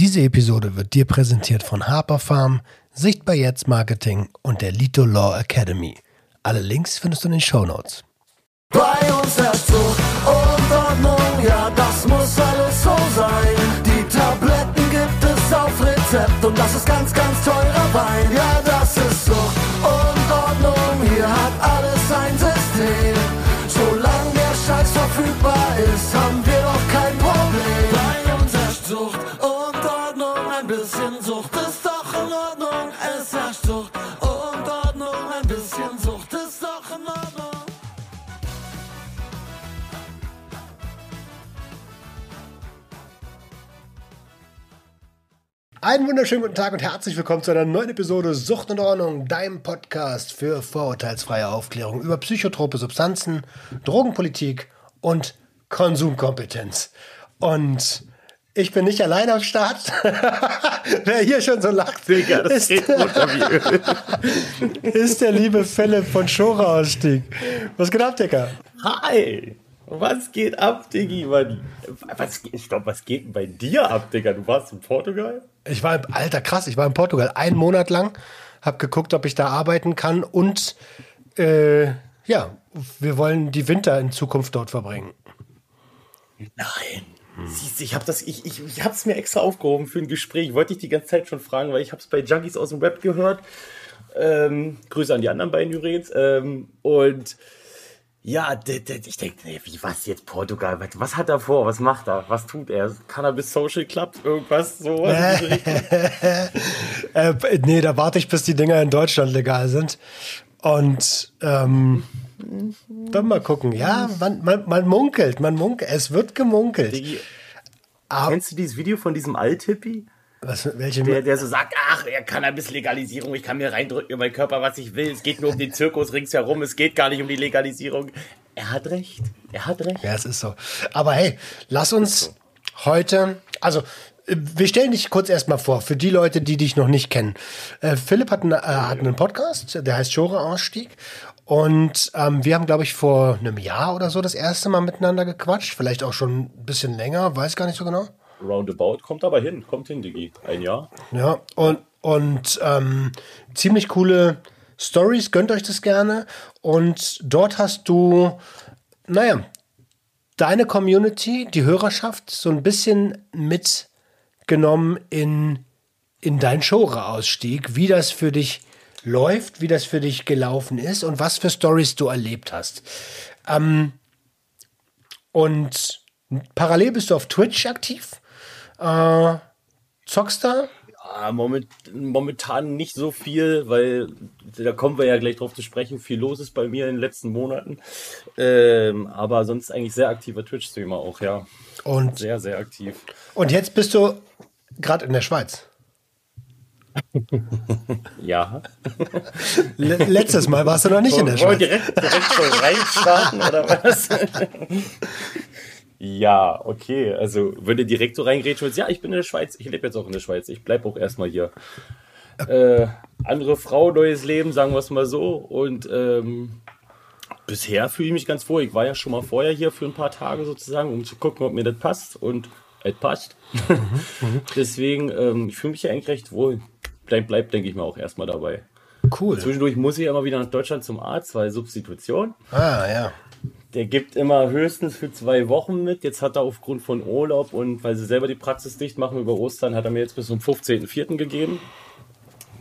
Diese Episode wird dir präsentiert von Harper Farm, Sichtbar Jetzt Marketing und der Lito Law Academy. Alle Links findest du in den Show Notes. Bei uns herrscht Zucht und Ordnung, ja, das muss alles so sein. Die Tabletten gibt es auf Rezept und das ist ganz, ganz teurer Wein. Ja, das ist Zucht und Ordnung, hier hat alles ein System. Solange der Scheiß verfügbar ist, haben Einen wunderschönen guten Tag und herzlich willkommen zu einer neuen Episode Sucht und Ordnung, deinem Podcast für vorurteilsfreie Aufklärung über psychotrope Substanzen, Drogenpolitik und Konsumkompetenz. Und ich bin nicht allein am Start. Wer hier schon so lacht, Digga, das ist, ist der liebe Philipp von Schora-Ausstieg. Was geht ab, Dicker? Hi! Was geht ab, Diggi? Mann? Was, ich glaube, was geht denn bei dir ab, Digga? Du warst in Portugal? Ich war, alter krass, ich war in Portugal einen Monat lang, hab geguckt, ob ich da arbeiten kann und äh, ja, wir wollen die Winter in Zukunft dort verbringen. Nein. Siehst ich habe das, ich, ich, ich hab's mir extra aufgehoben für ein Gespräch. Wollte ich die ganze Zeit schon fragen, weil ich habe es bei Junkies aus dem Web gehört. Ähm, Grüße an die anderen beiden übrigens. Ähm, und ja, ich denke, nee, wie was jetzt Portugal? Was, hat er vor? Was macht er? Was tut er? Cannabis Social Club? Irgendwas so? Äh, nee, da warte ich, bis die Dinger in Deutschland legal sind. Und ähm, dann mal gucken. Ja, man, man, man munkelt, man munkelt. Es wird gemunkelt. Diggi, Aber, Kennst du dieses Video von diesem Althippie? Was, welche, Der, der so sagt, ach, ja, Cannabis-Legalisierung, ich kann mir reindrücken in meinen Körper, was ich will. Es geht nur um den Zirkus ringsherum, es geht gar nicht um die Legalisierung. Er hat recht. Er hat recht. Ja, es ist so. Aber hey, lass uns heute, also äh, wir stellen dich kurz erstmal vor, für die Leute, die dich noch nicht kennen. Äh, Philipp hat, einen, äh, hat einen Podcast, der heißt Schore Ausstieg. Und ähm, wir haben, glaube ich, vor einem Jahr oder so das erste Mal miteinander gequatscht. Vielleicht auch schon ein bisschen länger, weiß gar nicht so genau. Roundabout kommt aber hin, kommt hin, Digi. Ein Jahr. Ja, und, und ähm, ziemlich coole Stories, gönnt euch das gerne. Und dort hast du, naja, deine Community, die Hörerschaft, so ein bisschen mitgenommen in, in deinen Showra-Ausstieg, wie das für dich läuft, wie das für dich gelaufen ist und was für Stories du erlebt hast. Ähm, und parallel bist du auf Twitch aktiv. Äh, zockst da? Ah, moment, momentan nicht so viel, weil da kommen wir ja gleich drauf zu sprechen. Viel los ist bei mir in den letzten Monaten. Ähm, aber sonst eigentlich sehr aktiver Twitch-Streamer auch, ja. Und, Sehr, sehr aktiv. und jetzt bist du gerade in der Schweiz. Ja. Le letztes Mal warst du noch nicht in der Wollen Schweiz. direkt, direkt so reinstarten oder was? ja, okay. Also, wenn du direkt so reingrätschen willst, ja, ich bin in der Schweiz, ich lebe jetzt auch in der Schweiz, ich bleibe auch erstmal hier. Äh, andere Frau, neues Leben, sagen wir es mal so. Und ähm, bisher fühle ich mich ganz wohl. Ich war ja schon mal vorher hier für ein paar Tage sozusagen, um zu gucken, ob mir das passt. Und es passt. Deswegen, ähm, ich fühle mich ja eigentlich recht wohl. Bleib, bleib, denke ich mal, auch erstmal dabei. Cool. Zwischendurch muss ich immer wieder nach Deutschland zum Arzt, weil Substitution. Ah, ja. Der gibt immer höchstens für zwei Wochen mit. Jetzt hat er aufgrund von Urlaub und weil sie selber die Praxis dicht machen über Ostern, hat er mir jetzt bis zum 15.04. gegeben.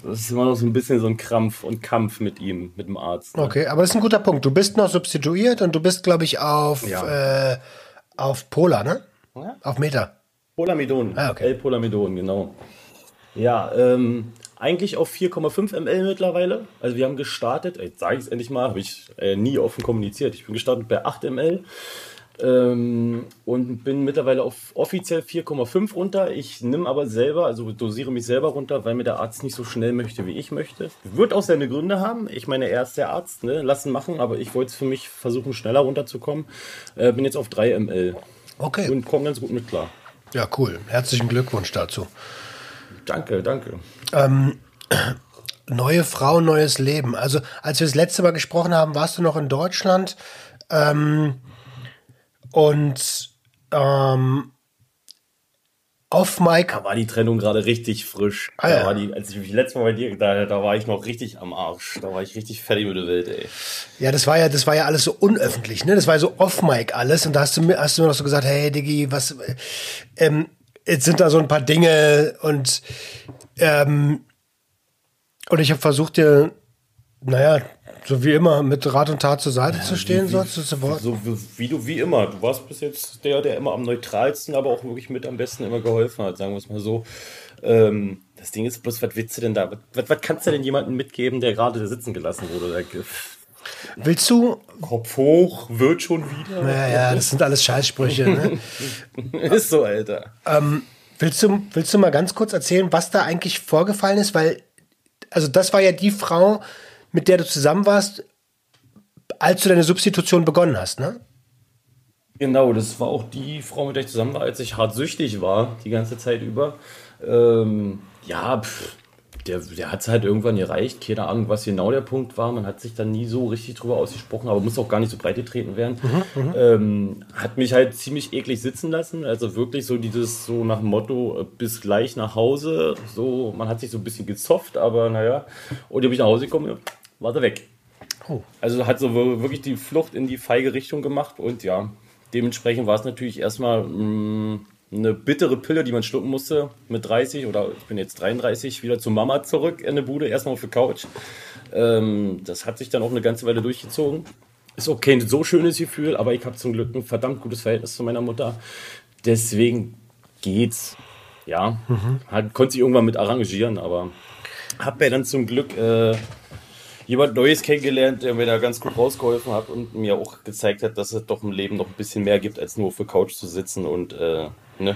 Das ist immer noch so ein bisschen so ein Krampf und Kampf mit ihm, mit dem Arzt. ne? Okay, aber das ist ein guter Punkt. Du bist noch substituiert und du bist, glaube ich, auf, Ja. äh, auf Pola, ne? Ja. Auf Meter. Polamidon. Ah, okay. L-Polamidon, genau. Ja, ähm, eigentlich auf 4,5 ml mittlerweile. Also wir haben gestartet, jetzt sage ich es endlich mal, habe ich äh, nie offen kommuniziert. Ich bin gestartet bei 8 ml ähm, und bin mittlerweile auf offiziell 4,5 runter. Ich nehme aber selber, also dosiere mich selber runter, weil mir der Arzt nicht so schnell möchte, wie ich möchte. Wird auch seine Gründe haben. Ich meine, er ist der Arzt, ne? lassen machen, aber ich wollte es für mich versuchen, schneller runterzukommen. Äh, bin jetzt auf 3 ml Okay. und komme ganz gut mit klar. Ja, cool. Herzlichen Glückwunsch dazu. Danke, danke. Neue Frau, neues Leben. Also, als wir das letzte Mal gesprochen haben, warst du noch in Deutschland. Ähm, und ähm, Off-Mic. Da war die Trennung gerade richtig frisch. Ah, ja. die, als ich mich letztes Mal bei dir, da, da war ich noch richtig am Arsch. Da war ich richtig fertig mit der Welt, ey. Ja, das war ja, das war ja alles so unöffentlich, ne? Das war ja so Off-Mic alles. Und da hast du mir, hast du mir noch so gesagt, hey Diggi, was, äh, ähm, jetzt sind da so ein paar Dinge und, ähm, und ich habe versucht dir, naja, so wie immer, mit Rat und Tat zur Seite zu stehen, so zu, zu Wort. So wie, wie du, wie immer. Du warst bis jetzt der, der immer am neutralsten, aber auch wirklich mit am besten immer geholfen hat, sagen wir es mal so. Ähm, das Ding ist bloß, was willst du denn da? Was, was kannst du denn jemandem mitgeben, der gerade sitzen gelassen wurde? Willst du, Kopf hoch, wird schon wieder. ja, ja, das sind alles Scheißsprüche, ne? Ist so, Alter. Willst du, willst du mal ganz kurz erzählen, was da eigentlich vorgefallen ist? Weil, also das war ja die Frau, mit der du zusammen warst, als du deine Substitution begonnen hast, ne? Genau, das war auch die Frau, mit der ich zusammen war, als ich hart süchtig war, die ganze Zeit über. Ähm, ja, pff, der, der hat es halt irgendwann gereicht. Keine Ahnung, was genau der Punkt war. Man hat sich dann nie so richtig drüber ausgesprochen, aber muss auch gar nicht so breit getreten werden. ähm, hat mich halt ziemlich eklig sitzen lassen. Also wirklich so dieses, so nach dem Motto, äh, bis gleich nach Hause. So, man hat sich so ein bisschen gezofft, aber naja. Und dann bin ich nach Hause gekommen, war er weg. Oh. Also hat so wir- wirklich die Flucht in die feige Richtung gemacht und ja, dementsprechend war es natürlich erstmal mh, eine bittere Pille, die man schlucken musste mit 30 oder ich bin jetzt 33 wieder zu Mama zurück in der Bude, erstmal auf der Couch. Ähm, das hat sich dann auch eine ganze Weile durchgezogen. Ist auch kein so schönes Gefühl, aber ich habe zum Glück ein verdammt gutes Verhältnis zu meiner Mutter. Deswegen geht's. Ja, hat, konnte sich irgendwann mit arrangieren, aber habe ja dann zum Glück äh, jemand Neues kennengelernt, der mir da ganz gut rausgeholfen hat und mir auch gezeigt hat, dass es doch im Leben noch ein bisschen mehr gibt, als nur auf der Couch zu sitzen und äh, ne,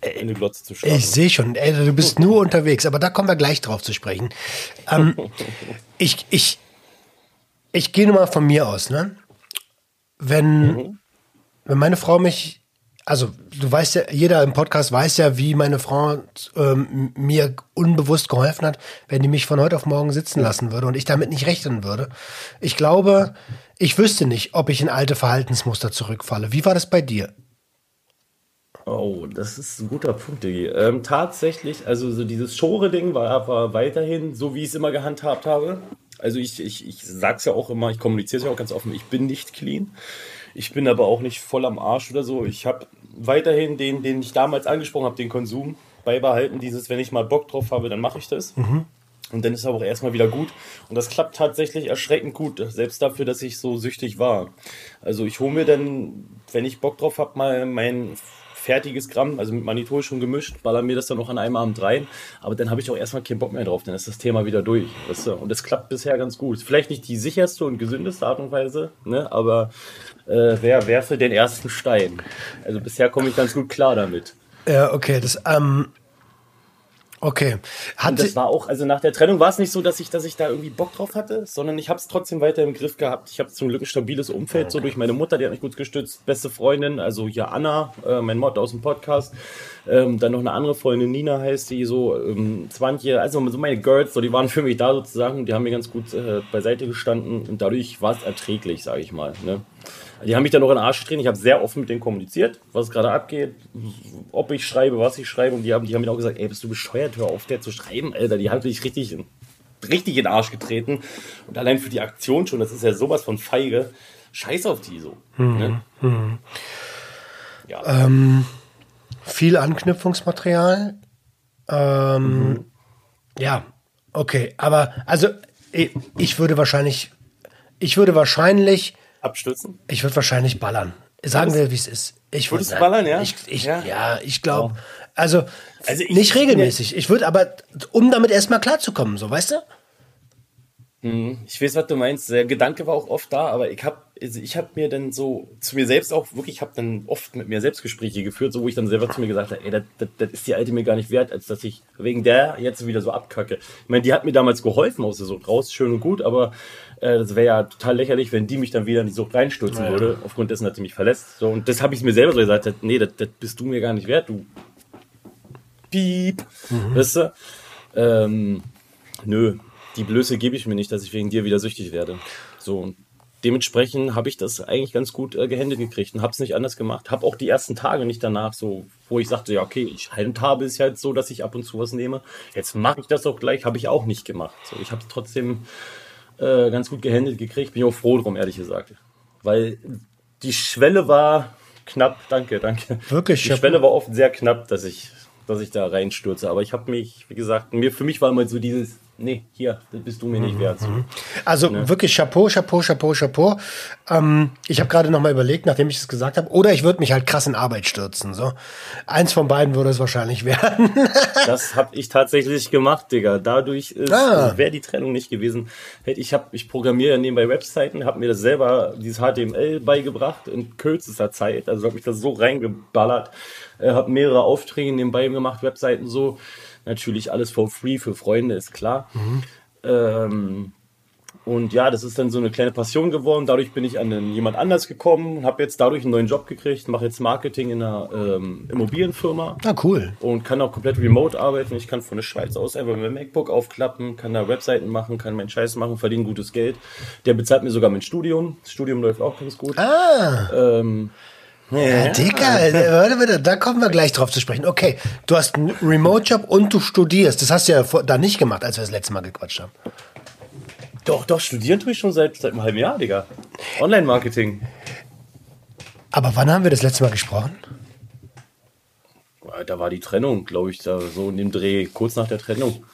in eine Glotze zu schlafen. Ich sehe schon, ey, du bist nur unterwegs, aber da kommen wir gleich drauf zu sprechen. Ähm, ich ich, ich gehe nur mal von mir aus, ne? Wenn, wenn meine Frau mich, also du weißt ja, jeder im Podcast weiß ja, wie meine Frau ähm, mir unbewusst geholfen hat, wenn die mich von heute auf morgen sitzen lassen würde und ich damit nicht rechnen würde. Ich glaube, ich wüsste nicht, ob ich in alte Verhaltensmuster zurückfalle. Wie war das bei dir? Oh, das ist ein guter Punkt, Digi. Ähm, tatsächlich, also so dieses Schore-Ding war, war weiterhin so, wie ich es immer gehandhabt habe. Also ich, ich, ich sag's ja auch immer, ich kommuniziere es ja auch ganz offen, ich bin nicht clean. Ich bin aber auch nicht voll am Arsch oder so. Ich habe weiterhin den, den ich damals angesprochen habe, den Konsum beibehalten. Dieses, wenn ich mal Bock drauf habe, dann mache ich das. Und dann ist aber auch erstmal wieder gut. Und das klappt tatsächlich erschreckend gut, selbst dafür, dass ich so süchtig war. Also ich hole mir dann, wenn ich Bock drauf habe, mal mein fertiges Gramm, also mit Manitol schon gemischt, baller mir das dann noch an einem Abend rein. Aber dann habe ich auch erstmal keinen Bock mehr drauf, dann ist das Thema wieder durch. Weißt du? Und es klappt bisher ganz gut. Vielleicht nicht die sicherste und gesündeste Art und Weise, ne? aber äh, wer werfe den ersten Stein? Also bisher komme ich ganz gut klar damit. Ja, okay, das, ähm, okay. Hat Und das war auch, also nach der Trennung war es nicht so, dass ich, dass ich da irgendwie Bock drauf hatte, sondern ich habe es trotzdem weiter im Griff gehabt. Ich habe zum Glück ein stabiles Umfeld, so durch meine Mutter, die hat mich gut gestützt, beste Freundin, also hier Anna, äh, mein Mod aus dem Podcast, ähm, dann noch eine andere Freundin, Nina heißt die, so ähm, 20, also so meine Girls, so die waren für mich da sozusagen, die haben mir ganz gut äh, beiseite gestanden und dadurch war es erträglich, sage ich mal. Ne? Die haben mich dann noch in den Arsch getreten. Ich habe sehr offen mit denen kommuniziert, was gerade abgeht, ob ich schreibe, was ich schreibe. Und die haben, die haben mir auch gesagt, ey, bist du bescheuert, hör auf, der zu schreiben, Alter. Die haben mich richtig, richtig in den Arsch getreten. Und allein für die Aktion schon, das ist ja sowas von feige. Scheiß auf die so. Ne? Ja. Viel Anknüpfungsmaterial. Ähm, Mhm. Ja, okay. Aber also ich, würde wahrscheinlich, ich würde wahrscheinlich, Abstürzen. ich würde wahrscheinlich ballern. Sagen wir, wie es ist. Ich würde ballern, ja? Ich, ich, Ja. ja. ich glaube. Also, Also ich- nicht regelmäßig. Ich würde aber, um damit erstmal klarzukommen, so, weißt du? Ich weiß, was du meinst. Der Gedanke war auch oft da, aber ich habe also ich hab mir dann so zu mir selbst auch wirklich, ich habe dann oft mit mir Selbstgespräche geführt, so wo ich dann selber zu mir gesagt habe, ey, das, das, das ist die Alte mir gar nicht wert, als dass ich wegen der jetzt wieder so abkacke. Ich meine, die hat mir damals geholfen aus der Sucht raus, schön und gut, aber äh, das wäre ja total lächerlich, wenn die mich dann wieder in die Sucht reinstürzen würde, aufgrund dessen, dass sie mich verlässt. So, und das habe ich mir selber so gesagt, nee, das, das bist du mir gar nicht wert, du Piep. Weißt du? Ähm, nö, die Blöße gebe ich mir nicht, dass ich wegen dir wieder süchtig werde. So, und dementsprechend habe ich das eigentlich ganz gut äh, gehandelt gekriegt und habe es nicht anders gemacht. Habe auch die ersten Tage nicht danach so, wo ich sagte, ja okay, ich handhabe es halt so, dass ich ab und zu was nehme. Jetzt mache ich das auch gleich, habe ich auch nicht gemacht. So, ich habe es trotzdem äh, ganz gut gehandelt gekriegt. Bin ich auch froh drum, ehrlich gesagt, weil die Schwelle war knapp. Danke, danke. Wirklich, Die Schwelle war oft sehr knapp, dass ich, dass ich da reinstürze. Aber ich habe mich, wie gesagt, mir für mich war immer so dieses, nee, hier, das bist du mir nicht wert. So. Also Ne? wirklich Chapeau, Chapeau, Chapeau, Chapeau. Ähm, ich habe gerade noch mal überlegt, nachdem ich es gesagt habe, oder ich würde mich halt krass in Arbeit stürzen. So, eins von beiden würde es wahrscheinlich werden. Das habe ich tatsächlich gemacht, Digga. Dadurch ist, Ah. wäre die Trennung nicht gewesen. Hätte ich hab, ich programmiere ja nebenbei Webseiten, habe mir das selber, dieses HTML beigebracht in kürzester Zeit. Also habe ich das so reingeballert, äh, habe mehrere Aufträge nebenbei gemacht, Webseiten so. Natürlich alles for free für Freunde, ist klar. Ähm, und ja, das ist dann so eine kleine Passion geworden. Dadurch bin ich an einen, jemand anders gekommen, habe jetzt dadurch einen neuen Job gekriegt, mache jetzt Marketing in einer ähm, Immobilienfirma Na cool. und kann auch komplett remote arbeiten. Ich kann von der Schweiz aus einfach mein MacBook aufklappen, kann da Webseiten machen, kann meinen Scheiß machen, verdiene gutes Geld. Der bezahlt mir sogar mein Studium. Das Studium läuft auch ganz gut. Ah, Ähm, ja, Digga, äh, warte bitte, da kommen wir gleich drauf zu sprechen. Okay, du hast einen Remote-Job und du studierst. Das hast du ja vor, da nicht gemacht, als wir das letzte Mal gequatscht haben. doch, doch, studieren tue ich schon seit, seit einem halben Jahr, Digga. Online-Marketing. Aber wann haben wir das letzte Mal gesprochen? Da war die Trennung, glaube ich, da so in dem Dreh, kurz nach der Trennung.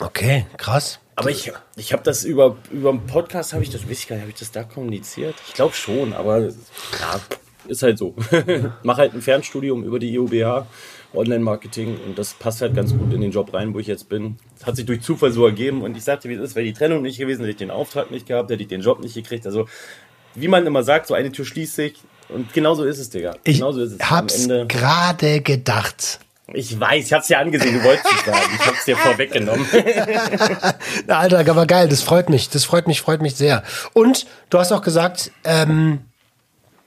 Okay, krass. Aber ich, ich habe das über, über einen Podcast, habe ich das, weiß ich gar nicht, habe ich das da kommuniziert? Ich glaube schon, aber ja, ist halt so. Mach halt ein Fernstudium über die IOBH, Online-Marketing und das passt halt ganz gut in den Job rein, wo ich jetzt bin. Das hat sich durch Zufall so ergeben und ich sagte, wie es ist, wäre die Trennung nicht gewesen, hätte ich den Auftrag nicht gehabt, hätte ich den Job nicht gekriegt. Also, wie man immer sagt, so eine Tür schließt sich und genauso ist es, Digga. Ich genauso ist es. Hab's gerade gedacht. Ich weiß, ich hab's dir angesehen, du wolltest es sagen. Ich hab's dir vorweggenommen. Na, Alter, aber geil, das freut mich. Das freut mich, freut mich sehr. Und du hast auch gesagt, ähm,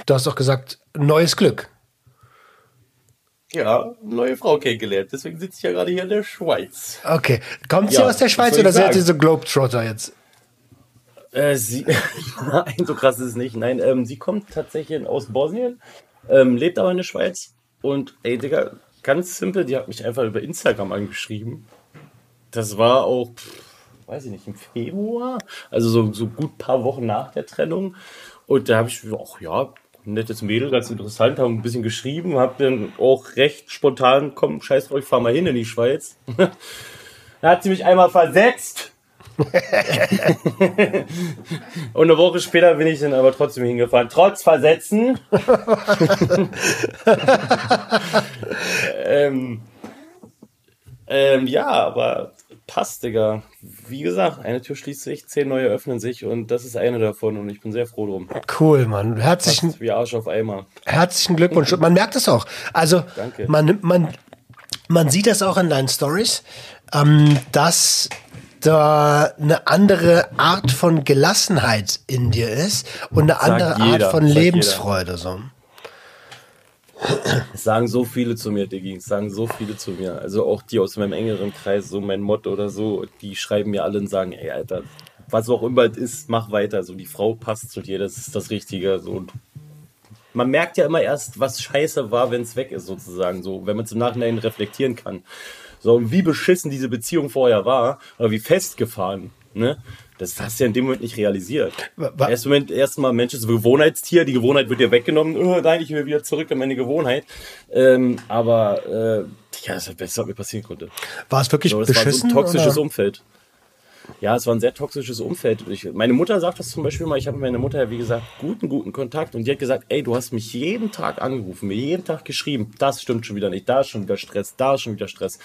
du hast auch gesagt, neues Glück. Ja, neue Frau kennengelernt. Deswegen sitze ich ja gerade hier in der Schweiz. Okay. Kommt sie Ja, aus der Schweiz oder seid ihr so Globetrotter jetzt? Äh, sie, nein, so krass ist es nicht. Nein, ähm, sie kommt tatsächlich aus Bosnien, ähm, lebt aber in der Schweiz. Und ey, Digga, ganz simpel, die hat mich einfach über Instagram angeschrieben. Das war auch, pff, weiß ich nicht, im Februar, also so, so gut paar Wochen nach der Trennung. Und da habe ich, ach ja, nettes Mädel, ganz interessant, haben ein bisschen geschrieben, habe dann auch recht spontan, komm, scheiß drauf, ich fahr mal hin in die Schweiz. da hat sie mich einmal versetzt. Und eine Woche später bin ich dann aber trotzdem hingefahren, trotz Versetzen. ähm, ähm, ja, aber passt, Digga. Wie gesagt, eine Tür schließt sich, zehn neue öffnen sich und das ist eine davon und ich bin sehr froh drum. Cool, Mann. Herzlichen, Passt wie Arsch auf Eimer. herzlichen Glückwunsch. Man merkt es auch. Also, Danke. man, man, man sieht das auch in deinen Stories, ähm, dass da eine andere Art von Gelassenheit in dir ist und eine andere jeder, Art von Lebensfreude. So. Es sagen so viele zu mir, Diggi. Es sagen so viele zu mir. Also auch die aus meinem engeren Kreis, so mein Motto oder so, die schreiben mir alle und sagen, ey, Alter, was auch immer es ist, mach weiter. So, die Frau passt zu dir, das ist das Richtige. So, und man merkt ja immer erst, was scheiße war, wenn es weg ist, sozusagen. So, wenn man im Nachhinein reflektieren kann. So, und wie beschissen diese Beziehung vorher war, oder wie festgefahren, ne? Das hast du ja in dem Moment nicht realisiert. Erst Moment, erstmal Mensch ist ein Gewohnheitstier, die Gewohnheit wird dir weggenommen, oh, nein, ich will wieder zurück in meine Gewohnheit. Ähm, aber äh, ja, das ist das Beste, was mir passieren konnte. War es wirklich So, das war so beschissen? ein toxisches oder? Umfeld. Ja, es war ein sehr toxisches Umfeld. Ich, meine Mutter sagt das zum Beispiel mal. Ich habe mit meiner Mutter, ja, wie gesagt, guten, guten Kontakt. Und die hat gesagt, ey, du hast mich jeden Tag angerufen, mir jeden Tag geschrieben. Das stimmt schon wieder nicht. Da ist schon wieder Stress. Da ist schon wieder Stress.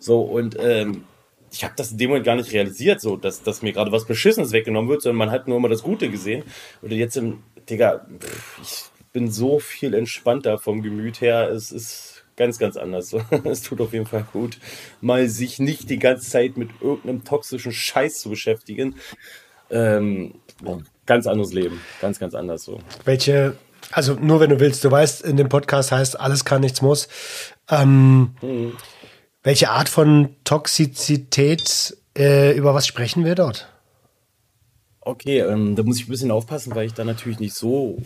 So, und ähm, ich habe das in dem Moment gar nicht realisiert, so, dass, dass mir gerade was Beschissenes weggenommen wird, sondern man hat nur immer das Gute gesehen. Und jetzt im, Digga, ich bin so viel entspannter vom Gemüt her. Es ist ganz, ganz anders. Es tut auf jeden Fall gut, mal sich nicht die ganze Zeit mit irgendeinem toxischen Scheiß zu beschäftigen. Ähm, ganz anderes Leben. Ganz, ganz anders so. Welche, also nur wenn du willst, du weißt, in dem Podcast heißt alles kann, nichts muss. Ähm, Welche Art von Toxizität, äh, über was sprechen wir dort? Okay, ähm, da muss ich ein bisschen aufpassen, weil ich da natürlich nicht so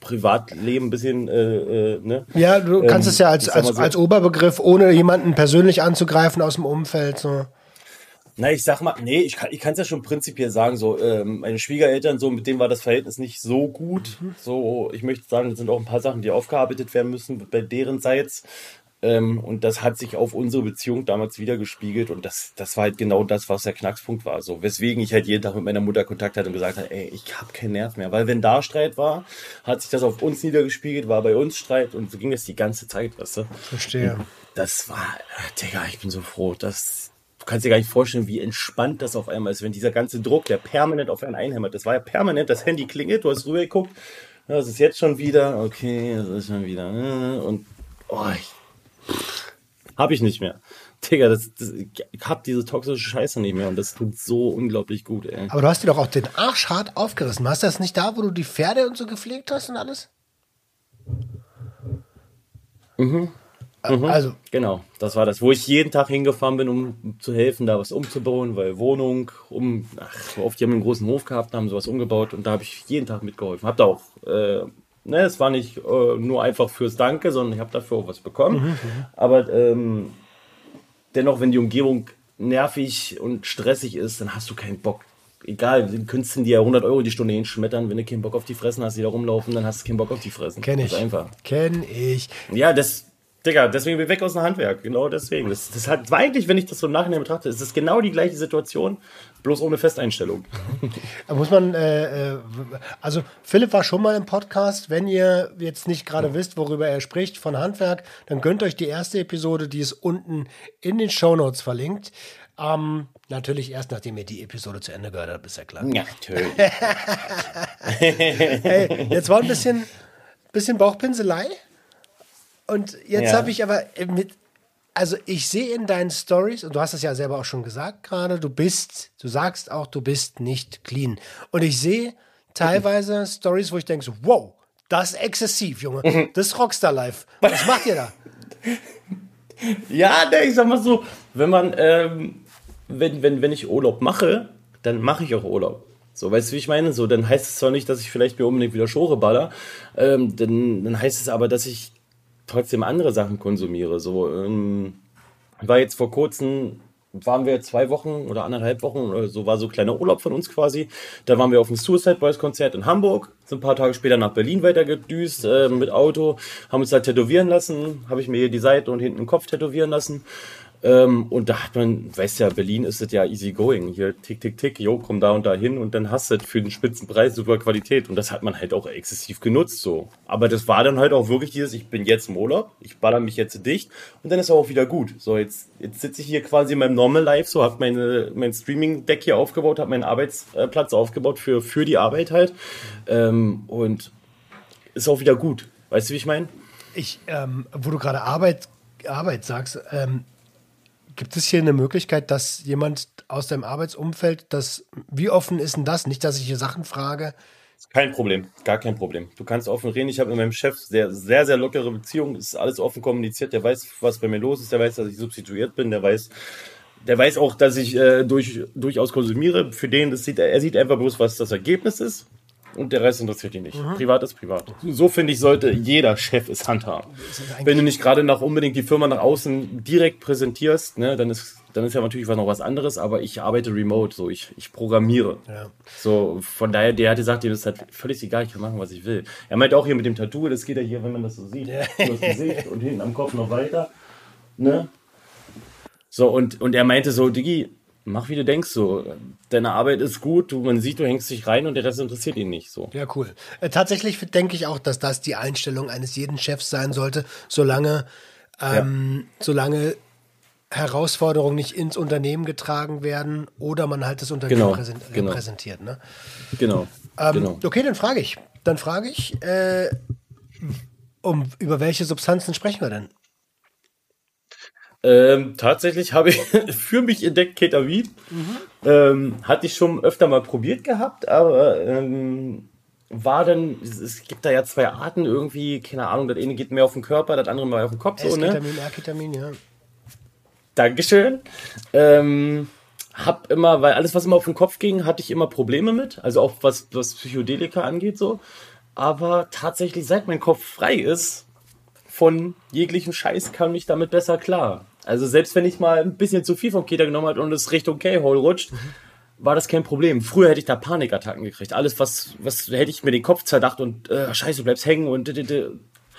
Privatleben ein bisschen, äh, äh, ne? Ja, du kannst Ähm, es ja als, ich als, so- als Oberbegriff, ohne jemanden persönlich anzugreifen aus dem Umfeld. So. Na, ich sag mal, nee, ich kann ich es ja schon prinzipiell sagen, so, ähm, meine Schwiegereltern, so, mit denen war das Verhältnis nicht so gut. So, ich möchte sagen, es sind auch ein paar Sachen, die aufgearbeitet werden müssen bei deren Seits. Ähm, und das hat sich auf unsere Beziehung damals wieder gespiegelt und das, das war halt genau das, was der Knackspunkt war. So, weswegen ich halt jeden Tag mit meiner Mutter Kontakt hatte und gesagt habe, ey, ich habe keinen Nerv mehr. Weil wenn da Streit war, hat sich das auf uns niedergespiegelt, war bei uns Streit und so ging es die ganze Zeit, weißt du? Verstehe. Das war, Digga, ich bin so froh. Das, du kannst dir gar nicht vorstellen, wie entspannt das auf einmal ist, wenn dieser ganze Druck, der permanent auf einen einhämmert. Das war ja permanent, das Handy klingelt, du hast rübergeguckt, das ist jetzt schon wieder, okay, das ist schon wieder, äh, und, oh, ich, hab ich nicht mehr. Digga, das, das, ich hab diese toxische Scheiße nicht mehr und das tut so unglaublich gut, ey. Aber du hast dir doch auch den Arsch hart aufgerissen. Hast du das nicht da, wo du die Pferde und so gepflegt hast und alles? Mhm. Also, Genau, das war das, wo ich jeden Tag hingefahren bin, um zu helfen, da was umzubauen, weil Wohnung, um, ach, oft, die haben einen großen Hof gehabt, haben sowas umgebaut und da habe ich jeden Tag mitgeholfen. Hab da auch, äh, ne, es war nicht äh, nur einfach fürs Danke, sondern ich habe dafür auch was bekommen. Aber ähm, dennoch, wenn die Umgebung nervig und stressig ist, dann hast du keinen Bock. Egal, du könntest dir ja 100 Euro die Stunde hinschmettern, wenn du keinen Bock auf die Fressen hast, die da rumlaufen, dann hast du keinen Bock auf die Fressen. kenn Das ich. ist einfach. Kenn ich. Ja, das, Digga, deswegen bin ich weg aus dem Handwerk. Genau deswegen. Das, das hat, war eigentlich, wenn ich das so im Nachhinein betrachte, ist das genau die gleiche Situation, bloß ohne Festeinstellung. Da muss man, äh, äh, also Philipp war schon mal im Podcast. Wenn ihr jetzt nicht gerade wisst, worüber er spricht von Handwerk, dann gönnt euch die erste Episode, die ist unten in den Shownotes verlinkt. Ähm, natürlich erst, nachdem ihr die Episode zu Ende gehört habt, ist ja klar. Ja, natürlich. Hey, jetzt war ein bisschen, bisschen Bauchpinselei. Und jetzt Ja. habe ich aber mit, also ich sehe in deinen Stories, und du hast es ja selber auch schon gesagt gerade, du bist, du sagst auch, du bist nicht clean. Und ich sehe teilweise Stories, wo ich denke so, wow, das ist exzessiv, Junge. Das ist Rockstar Life. Was macht ihr da? ja, ich sag mal so, wenn man, ähm, wenn, wenn, wenn ich Urlaub mache, dann mache ich auch Urlaub. So, weißt du, wie ich meine? So, dann heißt es zwar nicht, dass ich vielleicht mir unbedingt wieder Schore baller, ähm, dann, dann heißt es aber, dass ich trotzdem andere Sachen konsumiere. So, ähm, war jetzt vor kurzem, waren wir zwei Wochen oder anderthalb Wochen oder so, war so ein kleiner Urlaub von uns quasi. Da waren wir auf dem Suicide Boys Konzert in Hamburg, sind ein paar Tage später nach Berlin weitergedüst äh, mit Auto, haben uns da tätowieren lassen, habe ich mir hier die Seite und hinten den Kopf tätowieren lassen. Ähm, und da hat man, weißt ja, Berlin ist es ja easy going. Hier tick, tick, tick, jo, komm da und da hin und dann hast du für den Spitzenpreis super Qualität. Und das hat man halt auch exzessiv genutzt so. Aber das war dann halt auch wirklich dieses, ich bin jetzt im Urlaub, ich baller mich jetzt dicht und dann ist auch wieder gut. So, jetzt, jetzt sitze ich hier quasi in meinem Normal Life, so hab meine, mein Streaming-Deck hier aufgebaut, hab meinen Arbeitsplatz aufgebaut für, für die Arbeit halt. Ähm, und ist auch wieder gut. Weißt du, wie ich meine? Ich, ähm, wo du gerade Arbeit, Arbeit sagst, ähm, gibt es hier eine Möglichkeit, dass jemand aus deinem Arbeitsumfeld, das, wie offen ist denn das? Nicht, dass ich hier Sachen frage. Kein Problem, gar kein Problem. Du kannst offen reden. Ich habe mit meinem Chef sehr, sehr, sehr lockere Beziehung. Es ist alles offen kommuniziert. Der weiß, was bei mir los ist. Der weiß, dass ich substituiert bin. Der weiß, der weiß auch, dass ich äh, durch, durchaus konsumiere. Für den, das sieht, er sieht einfach bloß, was das Ergebnis ist. Und der Rest interessiert ihn nicht. Privat ist privat. So finde ich, sollte jeder Chef es handhaben. Wenn du nicht gerade nach unbedingt die Firma nach außen direkt präsentierst, ne, dann ist, dann ist ja natürlich was noch was anderes, aber ich arbeite remote, so ich, ich programmiere. Ja. So, von daher, der hat gesagt, ihm ist halt völlig egal, ich kann machen, was ich will. Er meint auch hier mit dem Tattoo, das geht ja hier, wenn man das so sieht, über das Gesicht und hinten am Kopf noch weiter. Ne? So, und, und er meinte so, Diggi, mach wie du denkst, so, deine Arbeit ist gut, du, man sieht, du hängst dich rein und der Rest interessiert ihn nicht, so. Ja, cool. Äh, tatsächlich denke ich auch, dass das die Einstellung eines jeden Chefs sein sollte, solange, ähm, solange Herausforderungen nicht ins Unternehmen getragen werden oder man halt das Unternehmen Genau, präsent genau. repräsentiert. Ne? Genau, Ähm, genau. Okay, dann frage ich. Dann frage ich, äh, um über welche Substanzen sprechen wir denn? Ähm, tatsächlich habe ich für mich entdeckt Ketamin. Ähm, hatte ich schon öfter mal probiert gehabt, aber ähm, war dann, es, gibt da ja zwei Arten irgendwie, keine Ahnung, das eine geht mehr auf den Körper, das andere mehr auf den Kopf. So, ne? R-Ketamin, ja. Dankeschön. Ähm, hab immer, weil alles, was immer auf den Kopf ging, hatte ich immer Probleme mit. Also auch was, was Psychedelika angeht, so. Aber tatsächlich, seit mein Kopf frei ist, von jeglichen Scheiß kam ich damit besser klar. Also selbst wenn ich mal ein bisschen zu viel vom Keter genommen habe und es Richtung K-Hole rutscht, war das kein Problem. Früher hätte ich da Panikattacken gekriegt. Alles, was, was hätte ich mir den Kopf zerdacht und äh, scheiße, du bleibst hängen und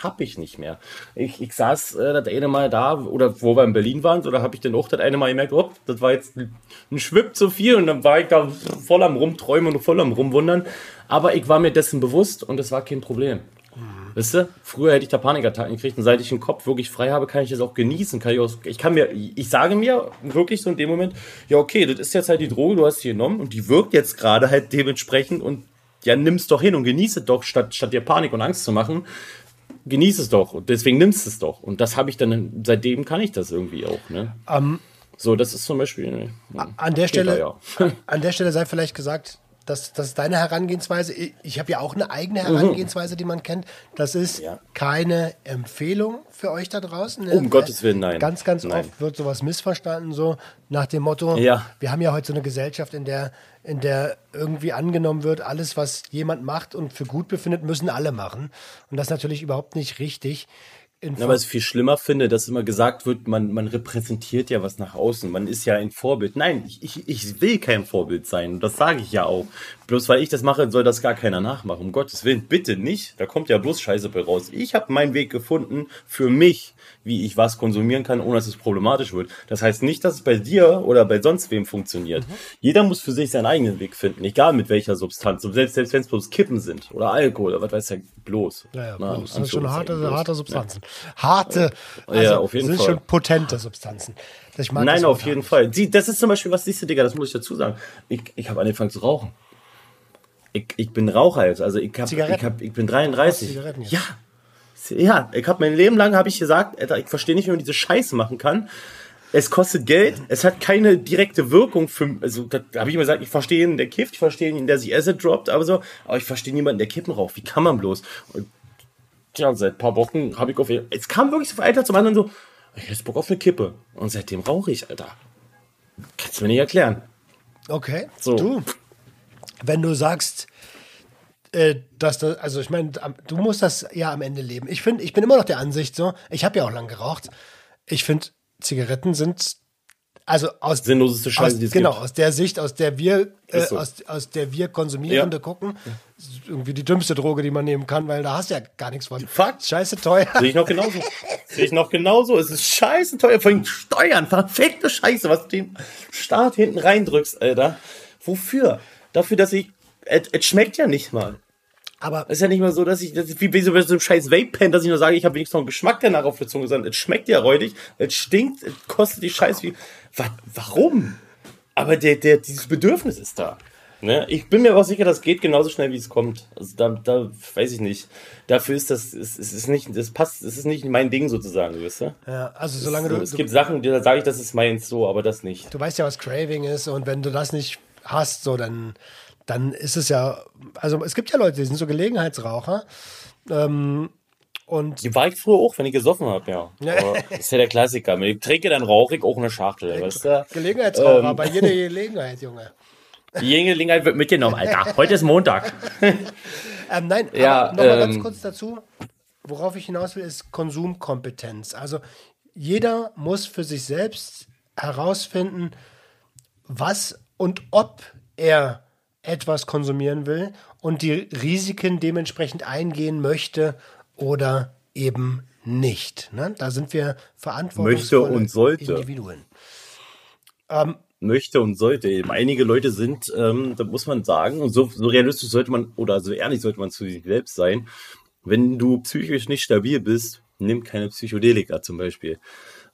hab ich nicht mehr. Ich, ich saß äh, das eine Mal da, oder wo wir in Berlin waren, da habe ich dann auch das eine Mal gemerkt, oh, das war jetzt ein Schwipp zu viel und dann war ich da voll am Rumträumen und voll am Rumwundern. Aber ich war mir dessen bewusst und es war kein Problem. Wisst ihr? Früher hätte ich da Panikattacken gekriegt und seit ich den Kopf wirklich frei habe, kann ich das auch genießen. Kann ich, auch, ich kann mir, ich sage mir wirklich so in dem Moment, ja okay, das ist jetzt halt die Droge, du hast sie genommen und die wirkt jetzt gerade halt dementsprechend und ja, nimm's doch hin und genieß es doch, statt, statt dir Panik und Angst zu machen. Genieß es doch und deswegen nimmst es doch. Und das habe ich dann, seitdem kann ich das irgendwie auch. Ne? Ähm, so, das ist zum Beispiel. an der Stelle, ja. an der Stelle sei vielleicht gesagt, das, das ist deine Herangehensweise. Ich, habe ja auch eine eigene Herangehensweise, die man kennt. Das ist Ja. keine Empfehlung für euch da draußen. ne? Um Weil Gottes Willen, nein. Ganz, ganz Nein. oft wird sowas missverstanden, so nach dem Motto, Ja. wir haben ja heute so eine Gesellschaft, in der, in der irgendwie angenommen wird, alles, was jemand macht und für gut befindet, müssen alle machen. Und das ist natürlich überhaupt nicht richtig. Ja, was ich viel schlimmer finde, dass immer gesagt wird, man, man repräsentiert ja was nach außen. Man ist ja ein Vorbild. Nein, ich, ich, ich will kein Vorbild sein. Und das sage ich ja auch. Bloß weil ich das mache, soll das gar keiner nachmachen. Um Gottes Willen, bitte nicht. Da kommt ja bloß Scheiße bei raus. Ich habe meinen Weg gefunden für mich, wie ich was konsumieren kann, ohne dass es problematisch wird. Das heißt nicht, dass es bei dir oder bei sonst wem funktioniert. Jeder muss für sich seinen eigenen Weg finden, egal mit welcher Substanz. Und selbst, selbst wenn es bloß Kippen sind oder Alkohol oder was weiß der bloß. Ja, ja, Na, bloß. das sind schon harte, harte. Substanzen. Harte, also Ja, auf jeden sind Fall. schon potente Substanzen. Nein, auf jeden. Fall. Sie, das ist zum Beispiel, was siehst du, Digga, das muss ich dazu sagen. Ich, ich habe angefangen zu rauchen. Ich, ich bin Raucher jetzt, also ich, hab, ich, hab, ich bin 33. Zigaretten jetzt? Ja. Ja, ich habe mein Leben lang habe ich gesagt, Alter, ich verstehe nicht, wie man diese Scheiße machen kann. Es kostet Geld, es hat keine direkte Wirkung für, also da habe ich immer gesagt, ich verstehe ihn, der kifft, ich verstehe ihn, der sich Acid droppt, aber so, aber ich verstehe niemanden, der Kippen raucht. Wie kann man bloß? Und, tja, seit ein paar Wochen habe ich auf, es kam wirklich so von Alter zum anderen so, ich hätte Bock auf eine Kippe. Und seitdem rauche ich, Alter. Kannst du mir nicht erklären. Okay, So. du, wenn du sagst, äh, dass das, also ich meine, du musst das ja am Ende leben. Ich finde, ich bin immer noch der Ansicht so, ich habe ja auch lang geraucht. Ich finde, Zigaretten sind, also aus, Sinnloseste Scheiße, aus die es genau, gibt. aus der Sicht, aus der wir, äh, so. aus, aus der wir Konsumierende Ja. gucken, ist irgendwie die dümmste Droge, die man nehmen kann, weil da hast du ja gar nichts von. Fakt. Scheiße teuer. Sehe ich noch genauso. Sehe ich noch genauso. Es ist scheiße teuer. Vor allem Steuern. Verfickte Scheiße, was du dem Staat hinten reindrückst, Alter. Wofür? Dafür, dass ich. Es schmeckt ja nicht mal. Aber Es ist ja nicht mal so, dass ich, das ist wie, bei so einem scheiß Vape-Pen, dass ich nur sage, ich habe wenigstens noch einen Geschmack danach auf der Zunge, sondern es schmeckt ja räudig, es stinkt, es kostet die Scheiße wie. Wa warum? Aber der, der, dieses Bedürfnis ist da. Ne? Ich bin mir aber sicher, das geht genauso schnell, wie es kommt. Also da, da weiß ich nicht. Dafür ist das, es, es ist nicht, das passt, es ist nicht mein Ding sozusagen, weißt du? ja, also solange du, es du, gibt Sachen, da sage ich, das ist meins so, aber das nicht. du weißt ja, was Craving ist und wenn du das nicht hast, so dann, dann ist es ja, also es gibt ja Leute, die sind so Gelegenheitsraucher. Ähm, und Die war ich früher auch, wenn ich gesoffen habe, ja. Das ist ja der Klassiker. Wenn ich trinke, dann rauche ich auch eine Schachtel, weißt du? Gelegenheitsraucher Ähm. bei jeder Gelegenheit, Junge. Die Gelegenheit wird mitgenommen, Alter. Heute ist Montag. Ähm, nein, Ja, nochmal ganz ähm, kurz dazu. Worauf ich hinaus will, ist Konsumkompetenz. Also jeder muss für sich selbst herausfinden, was und ob er etwas konsumieren will und die Risiken dementsprechend eingehen möchte oder eben nicht. Ne? Da sind wir verantwortungsvolle Möchte und sollte. Individuen. Möchte und sollte. Eben einige Leute sind, ähm, da muss man sagen, und so, so realistisch sollte man, oder so ehrlich sollte man zu sich selbst sein, wenn du psychisch nicht stabil bist, nimm keine Psychedelika zum Beispiel.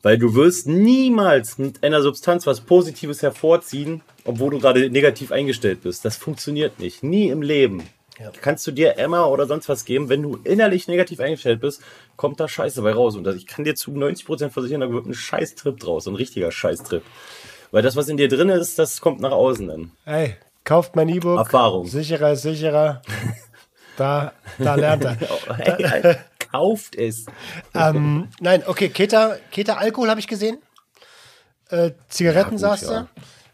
Weil du wirst niemals mit einer Substanz was Positives hervorziehen, obwohl du gerade negativ eingestellt bist. Das funktioniert nicht. Nie im Leben. Ja. Kannst du dir Emma oder sonst was geben, wenn du innerlich negativ eingestellt bist, kommt da Scheiße bei raus. Und ich kann dir zu 90% versichern, da wird ein Scheißtrip draus, ein richtiger Scheißtrip. Weil das, was in dir drin ist, das kommt nach außen dann. Hey, kauft mein E-Book. Erfahrung. Sicherer ist sicherer. Da, da lernt er. Hey, Alter, kauft es. ähm, nein, okay, Keta, Keta Alkohol habe ich gesehen. Äh, Zigaretten Ja, gut, ja.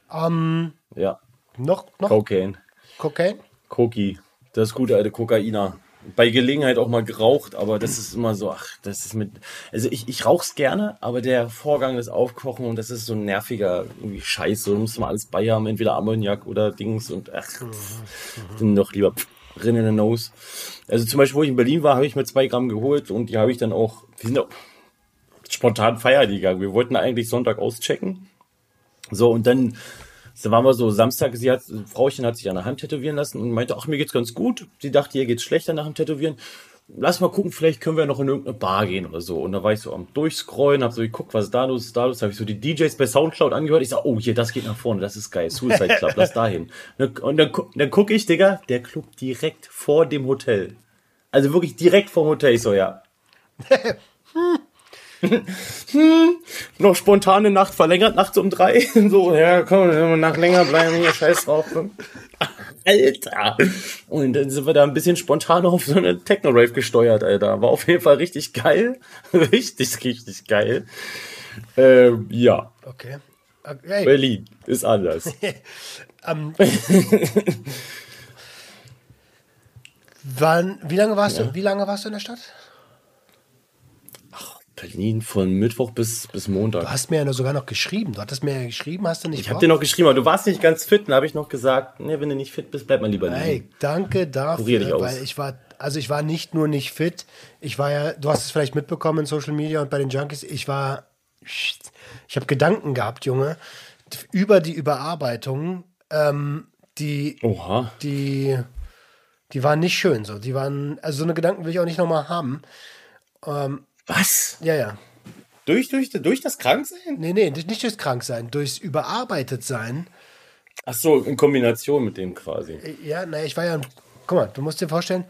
du. Ähm, Ja, noch, noch Cocaine. Cocaine? Koki. Das gute alte Kokainer. Bei Gelegenheit auch mal geraucht, aber das ist immer so, ach, das ist mit. Also ich, ich rauch's gerne, aber der Vorgang des Aufkochen und das ist so ein nerviger irgendwie Scheiß. So, du musst mal alles bei haben, entweder Ammoniak oder Dings und ach, dann doch lieber pff, rin in the nose. Also zum Beispiel, wo ich in Berlin war, habe ich mir zwei Gramm geholt und die habe ich dann auch, wir sind auch spontan feiern gegangen. Wir wollten eigentlich Sonntag auschecken. So, und dann, dann waren wir so Samstag, sie hat, Frauchen hat sich an der Hand tätowieren lassen und meinte, ach, mir geht's ganz gut. Sie dachte, ihr geht's schlechter nach dem Tätowieren. Lass mal gucken, vielleicht können wir noch in irgendeine Bar gehen oder so. Und da war ich so am Durchscrollen, hab so geguckt, was ist da los, ist da los. Habe ich so die DJs bei Soundcloud angehört. Ich sag, oh, hier, das geht nach vorne, das ist geil. Suicide Club, lass dahin. Und dann, dann gucke ich, Digga, der Club direkt vor dem Hotel. Also wirklich direkt vor dem Hotel. Ich so, ja. noch spontane Nacht verlängert, nachts um drei. So, ja, komm, wenn wir nach länger bleiben, hier, scheiß drauf. Alter! Und dann sind wir da ein bisschen spontan auf so eine Techno-Rave gesteuert, Alter. War auf jeden Fall richtig geil. richtig, richtig geil. Ähm, ja, Okay. okay. Berlin ist anders. Ähm, wann, wie lange warst du? Wie lange warst du in der Stadt? Berlin von Mittwoch bis, bis Montag. Du hast mir ja sogar noch geschrieben. Du hattest mir ja geschrieben, hast du nicht Ich habe dir noch geschrieben, aber du warst nicht ganz fit. Dann habe ich noch gesagt, nee, wenn du nicht fit bist, bleib mal lieber liegen. Hey, danke Kurier dich dafür, aus. weil ich war, also ich war nicht nur nicht fit, ich war ja, du hast es vielleicht mitbekommen in Social Media und bei den Junkies, ich war, ich habe Gedanken gehabt, Junge, über die Überarbeitung, ähm, die, Oha. die, die waren nicht schön so. Die waren, also so eine Gedanken will ich auch nicht nochmal haben. Was? Ja, ja. Durch, durch, durch das Kranksein? Nee, nee, nicht durchs Kranksein, durchs Überarbeitet-Sein. Ach so, in Kombination mit dem quasi. Ja, naja, ich war ja, guck mal, du musst dir vorstellen,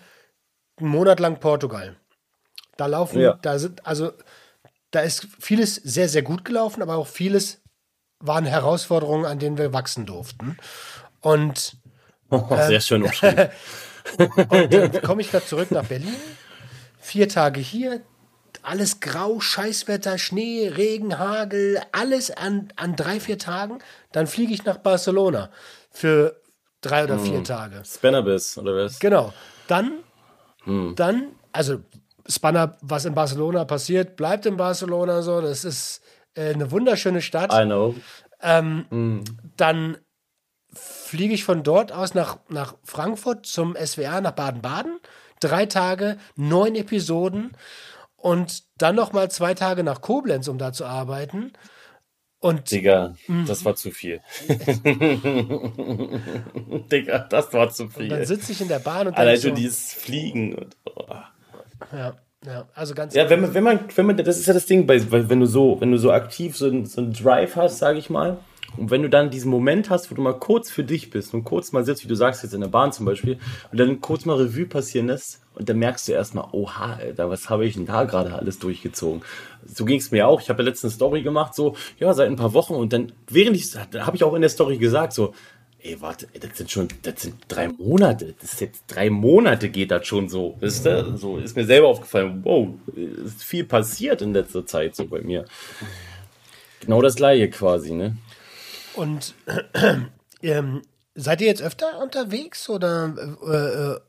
einen Monat lang Portugal. Da laufen, Ja. da sind, also, da ist vieles sehr, sehr gut gelaufen, aber auch vieles waren Herausforderungen, an denen wir wachsen durften. Und Sehr schön umschrieben. dann komme ich gerade zurück nach Berlin. Vier Tage hier, alles grau, Scheißwetter, Schnee, Regen, Hagel, alles an, an drei, vier Tagen. Dann fliege ich nach Barcelona für drei oder vier Tage. Spannerbiss, oder was? Genau. Dann, dann, also Spanner, was in Barcelona passiert, bleibt in Barcelona so. Das ist äh, eine wunderschöne Stadt. I know. Dann fliege ich von dort aus nach, nach Frankfurt zum SWR, nach Baden-Baden. Drei Tage, neun Episoden und dann noch mal zwei Tage nach Koblenz, um da zu arbeiten. Und Digga, Mhm. das war zu viel. Digga, das war zu dann viel. sitze ich in der Bahn und Allein schon so, dieses Fliegen. Und, oh. ja, ja, also ganz Ja, wenn man, wenn man, wenn man, das ist ja das Ding, bei, wenn du so, wenn du so aktiv so, so einen Drive hast, sage ich mal, und wenn du dann diesen Moment hast, wo du mal kurz für dich bist und kurz mal sitzt, wie du sagst jetzt in der Bahn zum Beispiel, und dann kurz mal Revue passieren lässt, und dann merkst du erstmal, oha, Alter, was habe ich denn da gerade alles durchgezogen? So ging es mir auch. Ich habe ja letztens eine Story gemacht, so, ja, seit ein paar Wochen, und dann, während ich, habe ich auch in der Story gesagt, so, Ey, warte, das sind schon, das sind drei Monate. Das ist jetzt drei Monate geht das schon so. Wisst ihr? So ist mir selber aufgefallen. Wow, ist viel passiert in letzter Zeit so bei mir. Genau das gleiche quasi, ne? Und ähm, seid ihr jetzt öfter unterwegs oder, äh, äh,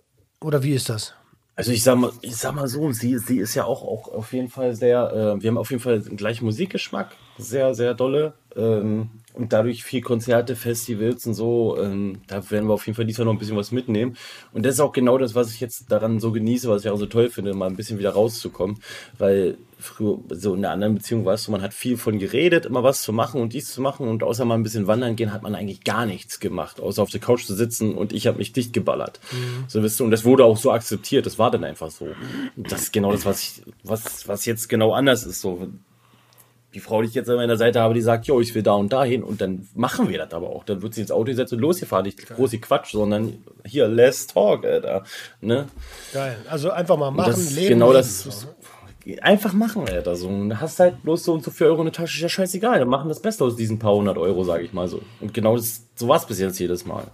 oder wie ist das? Also ich sag mal, ich sag mal so, sie, sie ist ja auch, auch auf jeden Fall sehr, äh, wir haben auf jeden Fall den gleichen Musikgeschmack, sehr, sehr dolle. Ähm, und dadurch viel Konzerte, Festivals und so, ähm, da werden wir auf jeden Fall diesmal noch ein bisschen was mitnehmen. Und das ist auch genau das, was ich jetzt daran so genieße, was ich auch so toll finde, mal ein bisschen wieder rauszukommen. Weil früher, so in einer anderen Beziehung weißt du, man hat viel von geredet, immer was zu machen und dies zu machen und außer mal ein bisschen wandern gehen, hat man eigentlich gar nichts gemacht, außer auf der Couch zu sitzen und ich habe mich dicht geballert. So wisst du, und das wurde auch so akzeptiert, das war dann einfach so. Und das ist genau das, was ich, was, was jetzt genau anders ist, so. Die Frau, die ich jetzt an meiner Seite habe, die sagt, jo, ich will da und dahin und dann machen wir das aber auch. Dann wird sie ins Auto setzen und losgefahren. Nicht große Quatsch, sondern hier, let's talk, Alter. Ne? Geil. Also einfach mal machen, das ist leben. genau das. ne? Einfach machen, Alter. So. Und hast halt bloß so und so viel Euro in der Tasche, ist ja scheißegal. Dann machen das Beste aus diesen paar hundert Euro, sage ich mal so. Und genau das, so war es bis jetzt jedes Mal.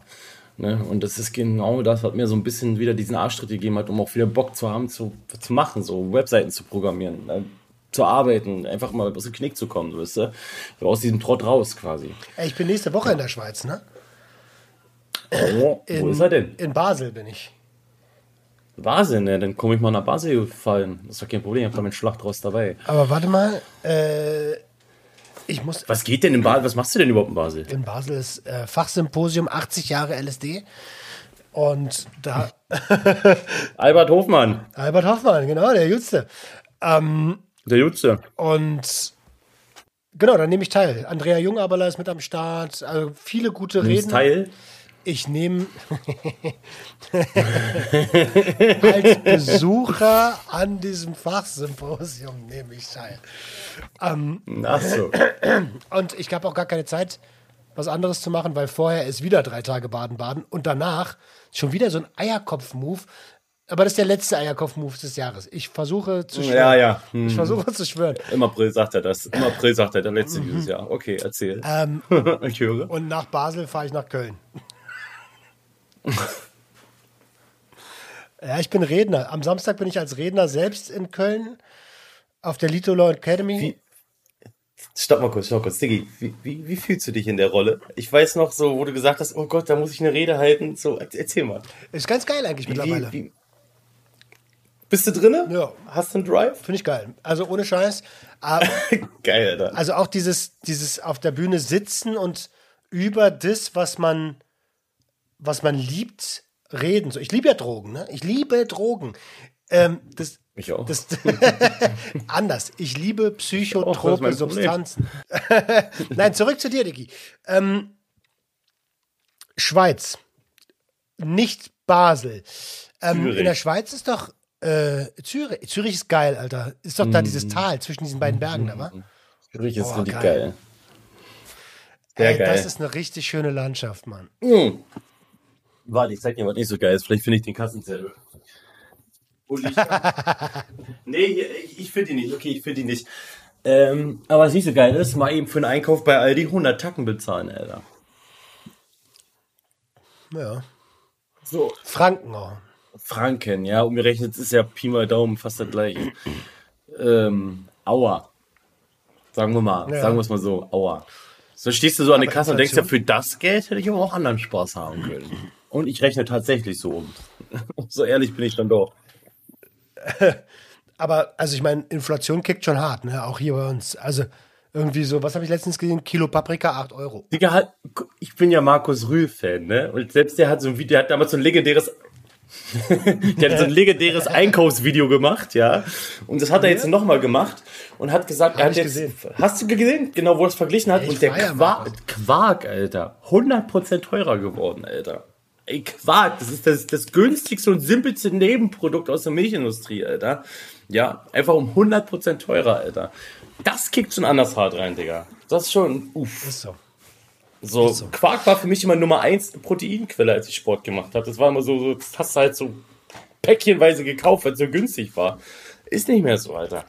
Ne? Und das ist genau das, was mir so ein bisschen wieder diesen Arschtritt gegeben hat, um auch wieder Bock zu haben, zu, zu machen, so Webseiten zu programmieren. Zu arbeiten, einfach mal aus dem Knick zu kommen, so, weißt du? Aus diesem Trott raus quasi. Ich bin nächste Woche in der Schweiz, ne? Oh, In, wo ist er denn? In Basel bin ich. Basel, ne? Dann komme ich mal nach Basel gefallen. Das ist doch kein Problem, ich habe da meinen Schlachtrost dabei. Aber warte mal, äh, ich muss. Was geht denn in Basel? Was machst du denn überhaupt in Basel? In Basel ist äh, Fachsymposium 80 Jahre LSD. Und da. Albert Hofmann, Albert Hoffmann, genau, der Jüngste. Der Jutze. Und genau, da nehme ich teil. Andrea Jungaberler ist mit am Start. Also viele gute Nimmst Reden. Teil? Ich nehme als Besucher an diesem Fachsymposium nehme ich teil. Ach so. Und ich habe auch gar keine Zeit, was anderes zu machen, weil vorher ist wieder drei Tage Baden-Baden und danach schon wieder so ein Eierkopf-Move. Aber das ist der letzte Eierkopf-Move des Jahres. Ich versuche zu schwören. Ja, ja. Hm. Ich versuche zu schwören. Im April sagt er das. Im April sagt er der letzte dieses Jahr. Okay, erzähl. Ähm, ich höre. und nach Basel fahre ich nach Köln. ja, ich bin Redner. Am Samstag bin ich als Redner selbst in Köln auf der Lito Law Academy. Wie- Stopp mal kurz, stopp kurz. Diggi, wie, wie, wie fühlst du dich in der Rolle? Ich weiß noch so, wo du gesagt hast, oh Gott, da muss ich eine Rede halten. So, erzähl mal. Ist ganz geil eigentlich Wie, mittlerweile. wie, bist du drinne? Ja. Hast du einen Drive? Finde ich geil. Also ohne Scheiß. Geil, Alter. Also auch dieses, dieses auf der Bühne sitzen und über das, was man, was man liebt, reden. So, ich liebe ja Drogen, ne? Ich liebe Drogen. Ähm, das, Ich auch. das, anders. Ich liebe psychotrope. Substanzen. Nein, zurück zu dir, Dicky. Ähm, Schweiz. Nicht Basel. Ähm, in der Schweiz ist doch äh, Zürich. Zürich ist geil, Alter. Ist doch da dieses Mm. Tal zwischen diesen beiden Bergen da, wa? Zürich ist Oh, richtig geil. geil. Ey, geil. das ist eine richtig schöne Landschaft, Mann. Warte, ich zeig dir, was nicht so geil ist. Vielleicht finde ich den Kassenzettel. Nee, ich, ich finde ihn nicht. Okay, ich finde ihn nicht. Ähm, aber was nicht so geil ist, mal eben für einen Einkauf bei Aldi 100 Tacken bezahlen, Alter. Ja. So. Franken auch. Franken, ja, umgerechnet ist ja Pi mal Daumen fast das gleiche. ähm, Aua. Sagen wir mal, Ja. sagen wir es mal so, Aua. So stehst du so an der Kasse und denkst ja, für das Geld hätte ich aber auch anderen Spaß haben können. Und ich rechne tatsächlich so um. so ehrlich bin ich dann doch. Aber, also ich meine, Inflation kickt schon hart, ne? Auch hier bei uns. Also irgendwie so, was habe ich letztens gesehen? Kilo Paprika, 8 Euro. Digga, halt, ich bin ja Markus Rühl-Fan, ne? Und selbst der hat so ein Video, der hat damals so ein legendäres, der hat so ein legendäres Einkaufsvideo gemacht, ja. Und das hat er jetzt nochmal gemacht und hat gesagt, er hat jetzt, gesehen. hast du gesehen? Genau, wo er es verglichen hat. Ich und der Quark. Quark, Alter, 100% teurer geworden, Alter. Ey, Quark, das ist das, das günstigste und simpelste Nebenprodukt aus der Milchindustrie, Alter. Ja, einfach um 100% teurer, Alter. Das kickt schon anders hart rein, Digga. Das ist schon, uff. Ist so. So, Quark war für mich immer Nummer eins Proteinquelle, als ich Sport gemacht habe. Das war immer so, so das hast du halt so päckchenweise gekauft, weil es so günstig war. Ist nicht mehr so, Alter.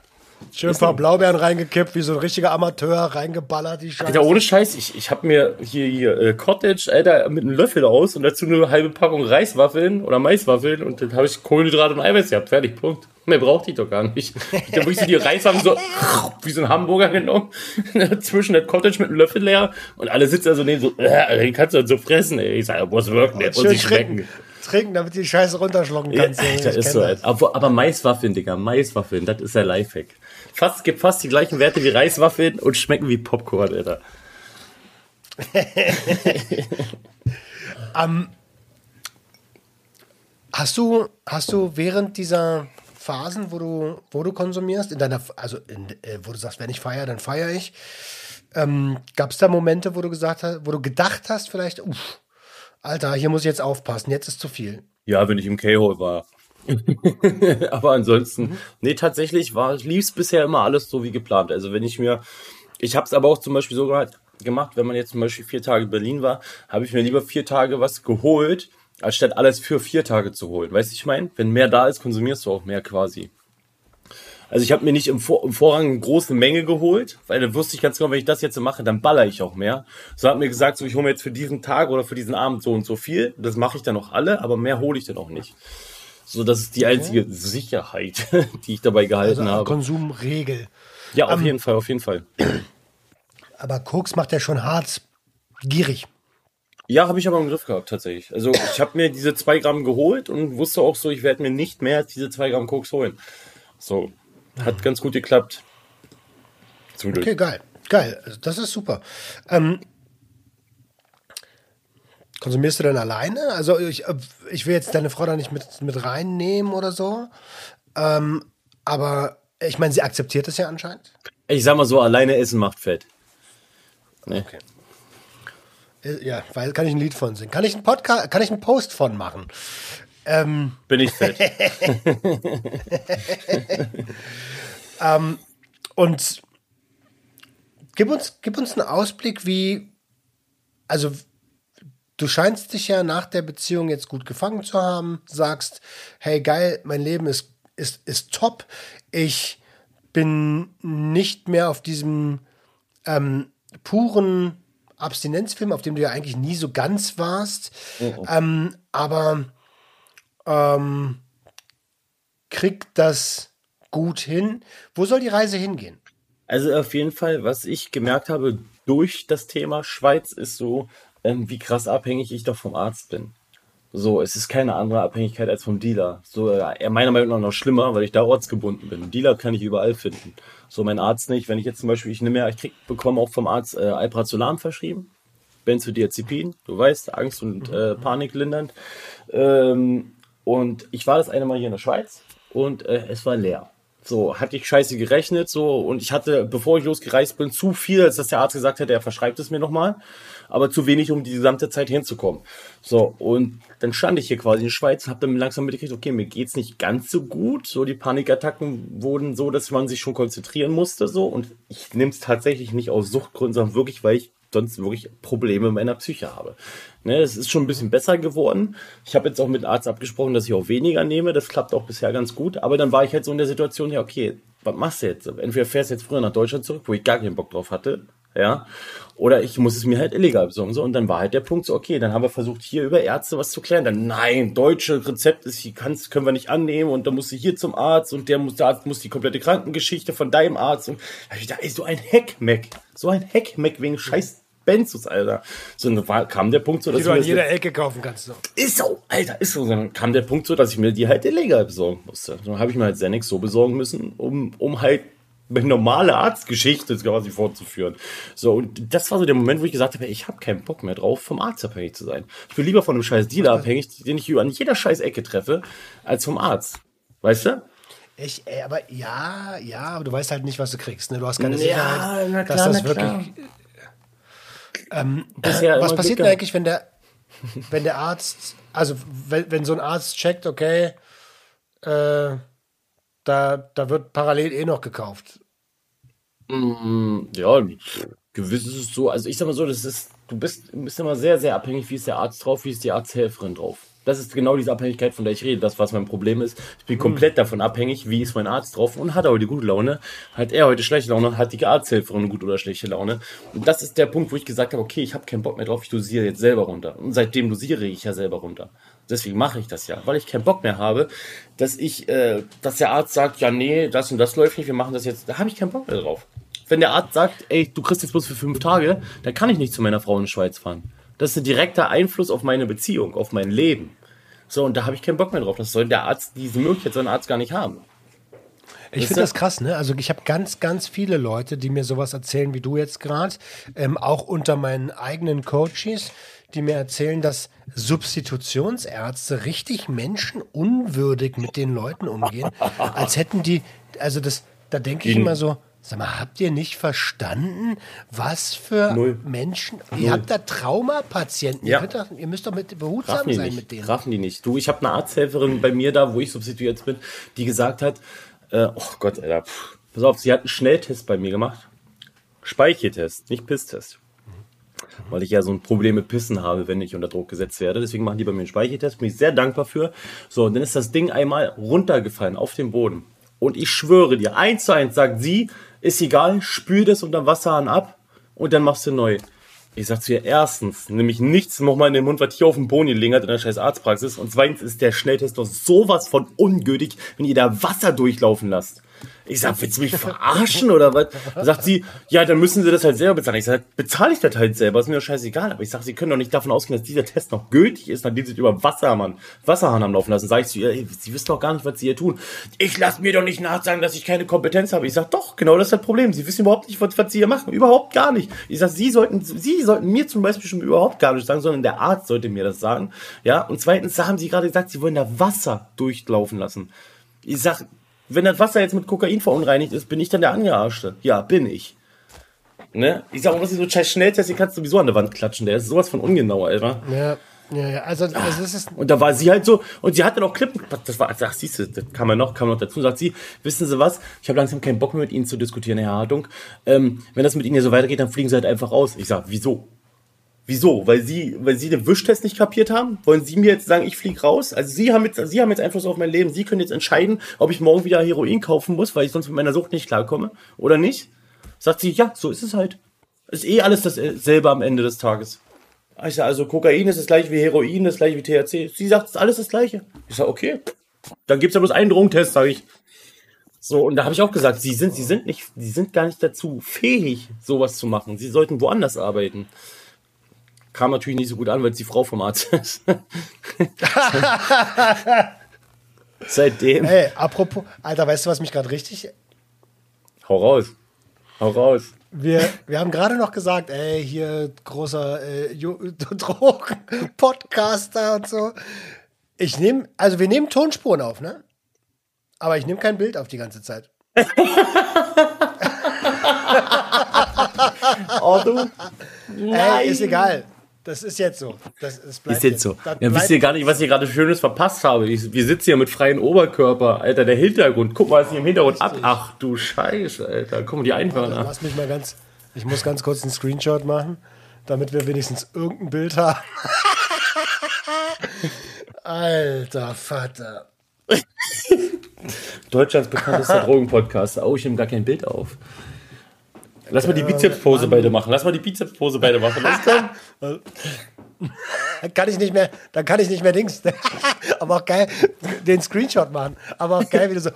Schön ein paar Blaubeeren reingekippt, wie so ein richtiger Amateur reingeballert, die Scheiße. Alter, ohne Scheiß, ich, ich habe mir hier, hier äh, Cottage, Alter, mit einem Löffel aus und dazu eine halbe Packung Reiswaffeln oder Maiswaffeln und dann habe ich Kohlenhydrate und Eiweiß gehabt. Fertig, Punkt. Mehr brauchte ich doch gar nicht. Ich habe wirklich so die Reiswaffeln so wie so ein Hamburger genommen, zwischen der Cottage mit einem Löffel leer und alle sitzen da so neben so, äh, den kannst du halt so fressen, ey. Ich sage, muss wirken, der muss Schön nicht schmecken. Trinken. Damit du die Scheiße runterschlucken Ja, kannst. Alter, Ich ist so, das. Aber, aber Maiswaffeln, Digga, Maiswaffeln, das ist der Lifehack. Fast, gibt fast die gleichen Werte wie Reiswaffeln und schmecken wie Popcorn, Alter. Hast du, hast du während dieser Phasen, wo du, wo du konsumierst, in deiner, also in, äh, wo du sagst, wenn ich feiere, dann feiere ich, ähm, gab es da Momente, wo du gesagt hast, wo du gedacht hast, vielleicht, uff, Alter, hier muss ich jetzt aufpassen, jetzt ist zu viel. Ja, wenn ich im K-Hole war. aber ansonsten, nee, tatsächlich war, lief's bisher immer alles so wie geplant. Also wenn ich mir, ich habe es aber auch zum Beispiel so gemacht- gemacht, wenn man jetzt zum Beispiel vier Tage in Berlin war, habe ich mir lieber vier Tage was geholt, als statt alles für vier Tage zu holen. Weißt du, ich meine? Wenn mehr da ist, konsumierst du auch mehr quasi. Also ich habe mir nicht im, Vor im Vorrang eine große Menge geholt, weil dann wusste ich ganz genau, wenn ich das jetzt mache, dann baller ich auch mehr. So hat mir gesagt, so ich hole mir jetzt für diesen Tag oder für diesen Abend so und so viel. Das mache ich dann auch alle, aber mehr hole ich dann auch nicht. So, das ist die einzige Sicherheit, die ich dabei gehalten Also habe. Konsumregel. Ja, auf um, jeden Fall, auf jeden Fall. Aber Koks macht ja schon hart gierig. Ja, habe ich aber im Griff gehabt, tatsächlich. Also ich habe mir diese zwei Gramm geholt und wusste auch so, ich werde mir nicht mehr als diese zwei Gramm Koks holen. So, hat ganz gut geklappt. Zum Glück. Okay, geil. Geil, also das ist super. Ähm, konsumierst du denn alleine? Also ich, ich will jetzt deine Frau da nicht mit, mit reinnehmen oder so. Ähm, aber ich meine, sie akzeptiert es ja anscheinend. Ich sag mal so, alleine essen macht fett. Nee. Okay. Äh, ja, weil kann ich ein Lied von singen. Kann ich einen Podcast, kann ich einen Post von machen? Ähm. Bin ich fett. ähm, und gib uns, gib uns einen Ausblick, wie, also du scheinst dich ja nach der Beziehung jetzt gut gefangen zu haben, sagst, hey geil, mein Leben ist, ist, ist top. Ich bin nicht mehr auf diesem ähm, puren Abstinenzfilm, auf dem du ja eigentlich nie so ganz warst. Mhm. Ähm, aber ähm, kriegt das gut hin. Wo soll die Reise hingehen? Also auf jeden Fall, was ich gemerkt habe durch das Thema Schweiz, ist so, ähm, wie krass abhängig ich doch vom Arzt bin. So, es ist keine andere Abhängigkeit als vom Dealer. So, äh, meiner Meinung nach noch schlimmer, weil ich da ortsgebunden bin. Dealer kann ich überall finden. So, mein Arzt nicht. Wenn ich jetzt zum Beispiel, ich nehme ja, ich krieg, bekomme auch vom Arzt äh, Alprazolam verschrieben. Benzodiazepin, du weißt, Angst und äh, mhm. Panik lindernd. Ähm, und ich war das eine Mal hier in der Schweiz und äh, es war leer. So, hatte ich scheiße gerechnet, so, und ich hatte, bevor ich losgereist bin, zu viel, als dass der Arzt gesagt hätte, er verschreibt es mir nochmal aber zu wenig, um die gesamte Zeit hinzukommen. So, und dann stand ich hier quasi in der Schweiz, habe dann langsam mitgekriegt, okay, mir geht's nicht ganz so gut. So, die Panikattacken wurden so, dass man sich schon konzentrieren musste, so. Und ich nehme es tatsächlich nicht aus Suchtgründen, sondern wirklich, weil ich sonst wirklich Probleme in meiner Psyche habe. Ne, es ist schon ein bisschen besser geworden. Ich habe jetzt auch mit Arzt abgesprochen, dass ich auch weniger nehme. Das klappt auch bisher ganz gut. Aber dann war ich halt so in der Situation, ja, okay, was machst du jetzt? Entweder fährst du jetzt früher nach Deutschland zurück, wo ich gar keinen Bock drauf hatte, ja, oder ich muss es mir halt illegal besorgen. So, und dann war halt der Punkt so, okay, dann haben wir versucht, hier über Ärzte was zu klären. Dann, nein, deutsche Rezept ist hier, kannst, können wir nicht annehmen und dann musst du hier zum Arzt und der muss, der Arzt muss die komplette Krankengeschichte von deinem Arzt und da ey, so ein Heckmeck. So ein Heckmeck wegen scheiß Benzos, Alter. So, dann war, kam der Punkt so, dass die du an jeder Ecke kaufen kannst. So. Ist so, Alter, ist so. Dann kam der Punkt so, dass ich mir die halt illegal besorgen musste. Dann habe ich mir halt Xanax so besorgen müssen, um, um halt normale Arztgeschichte quasi fortzuführen. So, und das war so der Moment, wo ich gesagt habe, ich habe keinen Bock mehr drauf, vom Arzt abhängig zu sein. Ich bin lieber von einem scheiß Dealer abhängig, den ich an jeder scheiß Ecke treffe, als vom Arzt. Weißt du? Ich, ey, aber ja, ja, aber du weißt halt nicht, was du kriegst. Ne? Du hast keine ja, Sicherheit, klar, dass das wirklich. Ähm, äh, was passiert denn eigentlich, wenn der, wenn der Arzt, also wenn, wenn so ein Arzt checkt, okay, äh, da, da wird parallel eh noch gekauft. Mm, ja, gewiss ist es so. Also ich sag mal so, das ist, du bist, bist immer sehr, sehr abhängig, wie ist der Arzt drauf, wie ist die Arzthelferin drauf. Das ist genau diese Abhängigkeit, von der ich rede. Das, was mein Problem ist. Ich bin komplett davon abhängig, wie ist mein Arzt drauf und hat er heute gute Laune, hat er heute schlechte Laune, hat die Arzthelferin gute oder schlechte Laune. Und das ist der Punkt, wo ich gesagt habe, okay, ich habe keinen Bock mehr drauf, ich dosiere jetzt selber runter. Und seitdem dosiere ich ja selber runter. Deswegen mache ich das ja, weil ich keinen Bock mehr habe, dass ich, äh, dass der Arzt sagt, ja nee, das und das läuft nicht, wir machen das jetzt. Da habe ich keinen Bock mehr drauf. Wenn der Arzt sagt, ey, du kriegst jetzt bloß für fünf Tage, dann kann ich nicht zu meiner Frau in die Schweiz fahren. Das ist ein direkter Einfluss auf meine Beziehung, auf mein Leben. So, und da habe ich keinen Bock mehr drauf. Das soll der Arzt, diese Möglichkeit soll ein Arzt gar nicht haben. Ich finde das krass, ne? Also ich habe ganz, ganz viele Leute, die mir sowas erzählen wie du jetzt gerade, ähm, auch unter meinen eigenen Coaches, die mir erzählen, dass Substitutionsärzte richtig menschenunwürdig mit den Leuten umgehen, als hätten die, also das, da denke ich immer so, sag mal, habt ihr nicht verstanden, was für Null. Menschen, Null. ihr habt da Traumapatienten, ja. ihr, doch, ihr, müsst doch mit behutsam sein nicht. mit denen. Raffen die nicht. Du, ich habe eine Arzthelferin bei mir da, wo ich substituiert bin, die gesagt hat, äh, oh Gott, Alter, pff, pass auf, sie hat einen Schnelltest bei mir gemacht. Speicheltest, nicht Pisstest weil ich ja so ein Problem mit Pissen habe, wenn ich unter Druck gesetzt werde. Deswegen machen die bei mir einen Speichertest, bin ich sehr dankbar für. So, und dann ist das Ding einmal runtergefallen auf den Boden. Und ich schwöre dir, eins zu eins sagt sie, ist egal, spül das unter Wasserhahn ab und dann machst du neu. Ich sag zu ihr, erstens, nämlich nichts nochmal in den Mund, was hier auf dem Boden lingert in der scheiß Arztpraxis. Und zweitens ist der Schnelltest doch sowas von ungültig, wenn ihr da Wasser durchlaufen lasst. Ich sag, willst du mich verarschen oder was? Da sagt sie, ja, dann müssen sie das halt selber bezahlen. Ich sag, bezahle ich das halt selber, ist mir doch scheißegal. Aber ich sag, sie können doch nicht davon ausgehen, dass dieser Test noch gültig ist, nachdem sie über Wassermann, Wasserhahn haben laufen lassen. Sag ich zu ihr, ey, sie wissen doch gar nicht, was sie hier tun. Ich lass mir doch nicht nachsagen, dass ich keine Kompetenz habe. Ich sag, doch, genau das ist das Problem. Sie wissen überhaupt nicht, was, was sie hier machen. Überhaupt gar nicht. Ich sag, sie sollten, sie sollten mir zum Beispiel schon überhaupt gar nicht sagen, sondern der Arzt sollte mir das sagen. Ja, und zweitens haben sie gerade gesagt, sie wollen da Wasser durchlaufen lassen. Ich sag, wenn das Wasser jetzt mit Kokain verunreinigt ist, bin ich dann der Angearschte? Ja, bin ich. Ne? Ich sag, was ist so scheiß Schnelltest, den kannst du sowieso an der Wand klatschen. Der ist sowas von ungenau, Alter. Ja, ja, ja. Also, also es ist. Und da war sie halt so, und sie hatte noch Klippen. Das war, ach, siehst du, das kann man noch, man noch dazu. Sagt sie, wissen Sie was? Ich habe langsam keinen Bock mehr mit Ihnen zu diskutieren, Herr Hartung. Ähm, wenn das mit Ihnen hier so weitergeht, dann fliegen Sie halt einfach raus. Ich sag, wieso? Wieso? Weil Sie, weil Sie den Wischtest nicht kapiert haben? Wollen Sie mir jetzt sagen, ich fliege raus? Also Sie haben jetzt, Sie haben jetzt Einfluss auf mein Leben. Sie können jetzt entscheiden, ob ich morgen wieder Heroin kaufen muss, weil ich sonst mit meiner Sucht nicht klarkomme oder nicht? Sagt sie, ja, so ist es halt. Ist eh alles dasselbe am Ende des Tages. Ich sage, also Kokain ist das gleiche wie Heroin, das gleiche wie THC. Sie sagt, es ist alles das gleiche. Ich sage, okay. Dann gibt's ja bloß einen Drogentest, sage ich. So, und da habe ich auch gesagt, sie sind, sie sind nicht, sie sind gar nicht dazu fähig, sowas zu machen. Sie sollten woanders arbeiten. Kam natürlich nicht so gut an, weil es die Frau vom Arzt ist. Seitdem. Ey, apropos, Alter, weißt du, was mich gerade richtig. Hau raus. Hau raus. Wir, wir haben gerade noch gesagt, ey, hier großer äh, Drogen-Podcaster und so. Ich nehme, also wir nehmen Tonspuren auf, ne? Aber ich nehme kein Bild auf die ganze Zeit. Oh, du? Ey, ist egal. Das ist jetzt so. Das, das bleibt Ist jetzt so. Das Ja, wisst ihr gar nicht, was ich gerade Schönes verpasst habe? Ich, wir sitzen hier mit freiem Oberkörper. Alter, der Hintergrund. Guck mal, was hier im Hintergrund ab. Ach du Scheiße, Alter. Guck mal, die Einhörner. Lass mich mal ganz. Ich muss ganz kurz einen Screenshot machen, damit wir wenigstens irgendein Bild haben. Alter Vater. Deutschlands bekanntester Drogenpodcast. Oh, ich nehme gar kein Bild auf. Lass mal die Bizepspose beide machen. Lass mal die Bizepspose beide machen. Alles klar? Dann kann ich nicht mehr, dann kann ich nicht mehr Dings. Aber auch geil, den Screenshot machen. Aber auch geil, wie du so.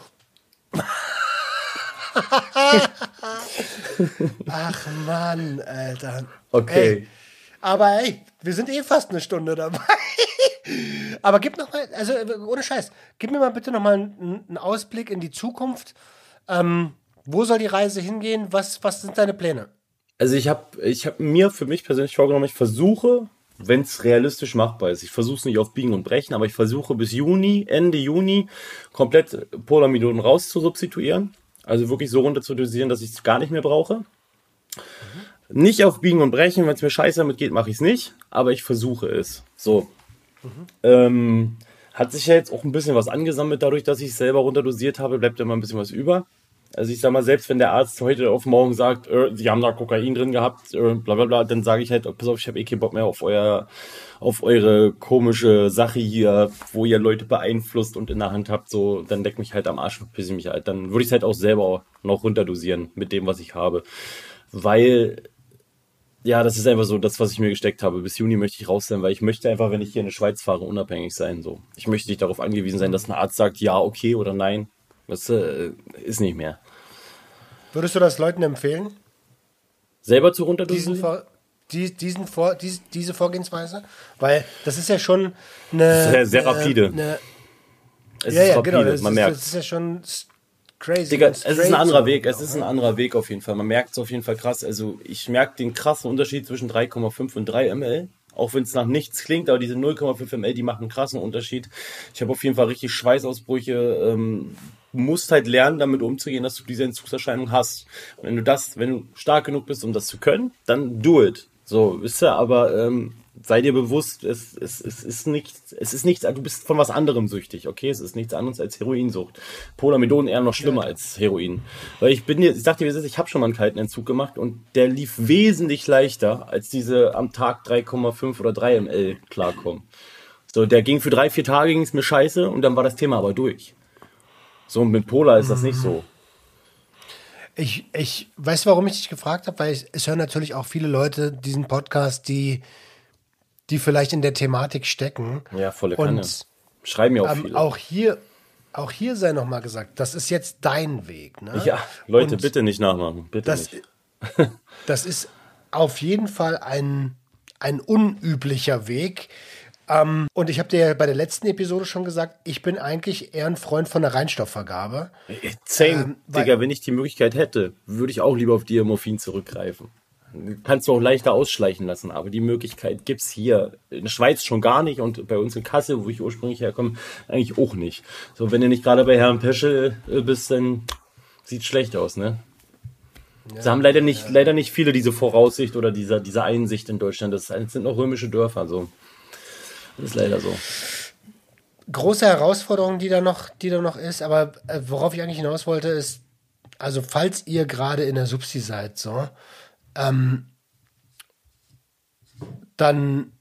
Ach Mann, Alter. Okay. Ey, aber ey, wir sind eh fast eine Stunde dabei. Aber gib noch mal, also äh, ohne Scheiß, gib mir mal bitte noch mal einen, einen Ausblick in die Zukunft. Ähm, wo soll die Reise hingehen? Was, was sind deine Pläne? Also ich habe ich hab mir für mich persönlich vorgenommen, ich versuche, wenn es realistisch machbar ist, ich versuche es nicht auf Biegen und Brechen, aber ich versuche bis Juni, Ende Juni, komplett Polamidon raus zu substituieren. Also wirklich so runter zu dosieren, dass ich es gar nicht mehr brauche. Nicht auf Biegen und Brechen, wenn es mir scheiße damit geht, mache ich es nicht, aber ich versuche es. So. Ähm, hat sich ja jetzt auch ein bisschen was angesammelt, dadurch, dass ich es selber runterdosiert habe, bleibt immer ein bisschen was über. Also ich sag mal, selbst wenn der Arzt heute auf morgen sagt, äh, sie haben da Kokain drin gehabt, äh, bla bla bla, dann sage ich halt, pass auf, ich habe eh keinen Bock mehr auf euer, auf eure komische Sache hier, wo ihr Leute beeinflusst und in der Hand habt, so, dann leck mich halt am Arsch, verpiss ich mich halt. Dann würde ich es halt auch selber noch runterdosieren mit dem, was ich habe. Weil, ja, das ist einfach so das, was ich mir gesteckt habe. Bis Juni möchte ich raus sein, weil ich möchte einfach, wenn ich hier in der Schweiz fahre, unabhängig sein. So, ich möchte nicht darauf angewiesen sein, dass ein Arzt sagt, ja, okay oder nein. Das äh, ist nicht mehr. Würdest du das Leuten empfehlen? Selber zu diesen runterdosieren? Vor, die, diesen Vor, dies, diese Vorgehensweise? Weil das ist ja schon eine. Sehr, sehr rapide. Eine, Es ja, ist ja, rapide, genau. Das, man ist, merkt. das ist ja schon crazy. Digga, es ist ein anderer. Weg, es ist ein anderer Weg auf jeden Fall. Man merkt es auf jeden Fall krass. Also ich merke den krassen Unterschied zwischen 3,5 und 3 ml. Auch wenn es nach nichts klingt, aber diese 0,5 ml, die machen einen krassen Unterschied. Ich habe auf jeden Fall richtig Schweißausbrüche. Ähm, musst halt lernen, damit umzugehen, dass du diese Entzugserscheinung hast. Und wenn du das, wenn du stark genug bist, um das zu können, dann do it. So, wisst ihr, aber ähm, sei dir bewusst, es, es, es ist nichts, es ist nichts, du bist von was anderem süchtig, okay? Es ist nichts anderes als Heroinsucht. Polamidon eher noch schlimmer als Heroin. Weil ich bin dir, ich sag dir, ich habe schon mal einen kalten Entzug gemacht und der lief wesentlich leichter, als diese am Tag 3,5 oder 3 ml klarkommen. So, der ging für drei, vier Tage ging es mir scheiße und dann war das Thema aber durch. So, und mit Pola ist das nicht so. Ich, ich weiß, warum ich dich gefragt habe, weil es, es hören natürlich auch viele Leute diesen Podcast, die, die vielleicht in der Thematik stecken. Ja, volle Kanne. Und Schreiben ja auch ähm, viele. auch hier, auch hier sei nochmal gesagt, das ist jetzt dein Weg. Ne? Ja, Leute, Und bitte nicht nachmachen. Bitte das, nicht. das ist auf jeden Fall ein, ein unüblicher Weg. Ähm, und ich habe dir ja bei der letzten Episode schon gesagt, ich bin eigentlich eher ein Freund von der Reinstoffvergabe. Same, Ähm, Digga, wenn ich die Möglichkeit hätte, würde ich auch lieber auf Diamorphin zurückgreifen. Kannst du auch leichter ausschleichen lassen, aber die Möglichkeit gibt's hier in der Schweiz schon gar nicht und bei uns in Kassel, wo ich ursprünglich herkomme, eigentlich auch nicht. So, wenn du nicht gerade bei Herrn Peschel äh, bist, dann sieht schlecht aus, ne? Sie haben leider nicht, leider nicht viele diese Voraussicht oder diese, diese Einsicht in Deutschland. Das sind noch römische Dörfer, so. Das ist leider so. große Herausforderung, die da noch, die da noch ist, aber äh, worauf ich eigentlich hinaus wollte, ist, also falls ihr gerade in der Subsi seid, so, ähm, dann,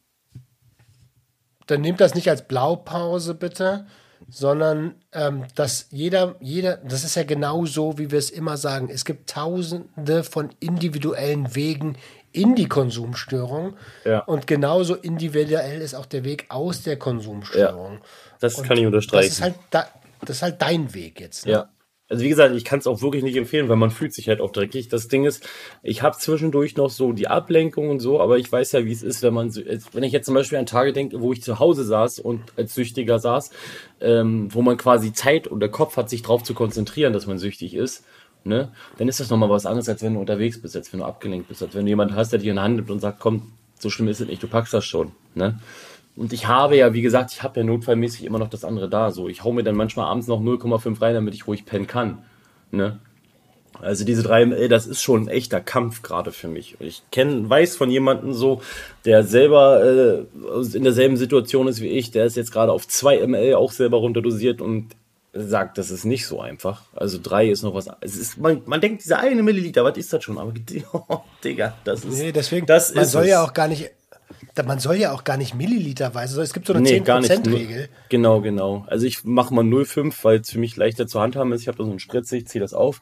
dann nehmt das nicht als Blaupause bitte, sondern ähm, dass jeder, jeder, das ist ja genau so, wie wir es immer sagen, es gibt tausende von individuellen Wegen in die Konsumstörung Ja. und genauso individuell ist auch der Weg aus der Konsumstörung. Das Und kann ich unterstreichen. Das ist halt, da, das ist halt dein Weg jetzt. Ne? Ja. Also wie gesagt, ich kann es auch wirklich nicht empfehlen, weil man fühlt sich halt auch dreckig. Das Ding ist, ich habe zwischendurch noch so die Ablenkung und so, aber ich weiß ja, wie es ist, wenn man, so- wenn ich jetzt zum Beispiel an Tage denke, wo ich zu Hause saß und als Süchtiger saß, ähm, wo man quasi Zeit und der Kopf hat, sich drauf zu konzentrieren, dass man süchtig ist, ne, dann ist das nochmal was anderes, als wenn du unterwegs bist, als wenn du abgelenkt bist, als wenn du jemanden hast, der dich in die Hand nimmt und sagt, komm, so schlimm ist es nicht, du packst das schon, ne. Und ich habe ja, wie gesagt, ich habe ja notfallmäßig immer noch das andere da. So, ich hau mir dann manchmal abends noch 0,5 rein, damit ich ruhig pennen kann. Ne? Also diese 3 ml, das ist schon ein echter Kampf gerade für mich. Ich kenn, weiß von jemandem so, der selber äh, in derselben Situation ist wie ich, der ist jetzt gerade auf 2 ml auch selber runterdosiert und sagt, das ist nicht so einfach. Also 3 ist noch was. Es ist, man, man denkt, diese eine Milliliter, was ist das schon? Aber oh, Digga, das ist. Nee, deswegen, das man ist soll es. ja auch gar nicht, man soll ja auch gar nicht Milliliterweise, es gibt so eine Nee, gar nicht. 10%-Regel. Genau, genau. Also ich mache mal 0,5, weil es für mich leichter zu handhaben ist. Ich habe da so einen Spritze, ich ziehe das auf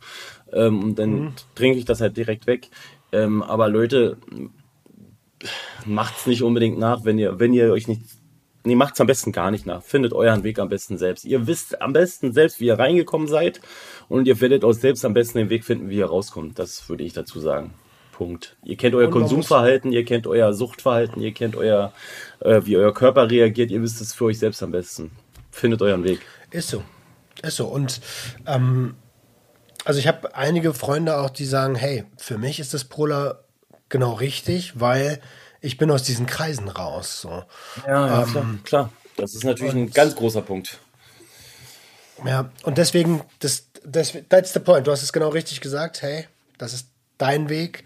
ähm, und dann Mhm. trinke ich das halt direkt weg. Ähm, aber Leute, macht's nicht unbedingt nach, wenn ihr, wenn ihr euch nicht. Nee, macht's am besten gar nicht nach. Findet euren Weg am besten selbst. Ihr wisst am besten selbst, wie ihr reingekommen seid und ihr werdet auch selbst am besten den Weg finden, wie ihr rauskommt. Das würde ich dazu sagen. Punkt. Ihr kennt euer Konsumverhalten, ihr kennt euer Suchtverhalten, ihr kennt euer, äh, wie euer Körper reagiert, ihr wisst es für euch selbst am besten. Findet euren Weg. Ist so. Ist so. Und ähm, also ich habe einige Freunde auch, die sagen, hey, für mich ist das Polar genau richtig, weil ich bin aus diesen Kreisen raus. So. Ja, ja klar, klar. Das ist natürlich ein ganz großer Punkt. Ja, und deswegen, das, das, that's the point. Du hast es genau richtig gesagt. Hey, das ist dein Weg.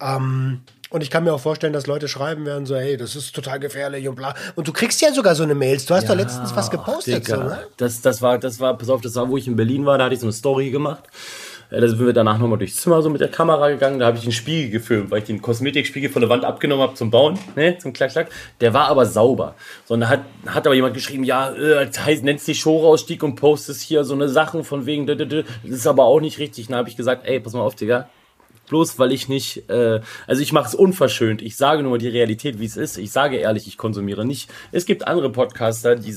Ähm, und ich kann mir auch vorstellen, dass Leute schreiben werden, so, hey, das ist total gefährlich und bla. Und du kriegst ja sogar so eine Mails. Du hast doch letztens was gepostet, so, Digga, ne? das, das war, das war, pass auf, das war, wo ich in Berlin war, da hatte ich so eine Story gemacht. Äh, Da sind wir danach nochmal durchs Zimmer so mit der Kamera gegangen, da habe ich den Spiegel gefilmt, weil ich den Kosmetikspiegel von der Wand abgenommen habe zum Bauen, ne, zum Klack-Klack. Der war aber sauber. Sondern hat, hat aber jemand geschrieben, ja, äh, das heißt, nennt sich Showausstieg und postest hier so eine Sachen von wegen, dö, dö, dö. das ist aber auch nicht richtig. Dann habe ich gesagt, ey, pass mal auf, Digga, bloß weil ich nicht, äh, also ich mache es unverschönt. Ich sage nur die Realität, wie es ist. Ich sage ehrlich, ich konsumiere nicht. Es gibt andere Podcaster, die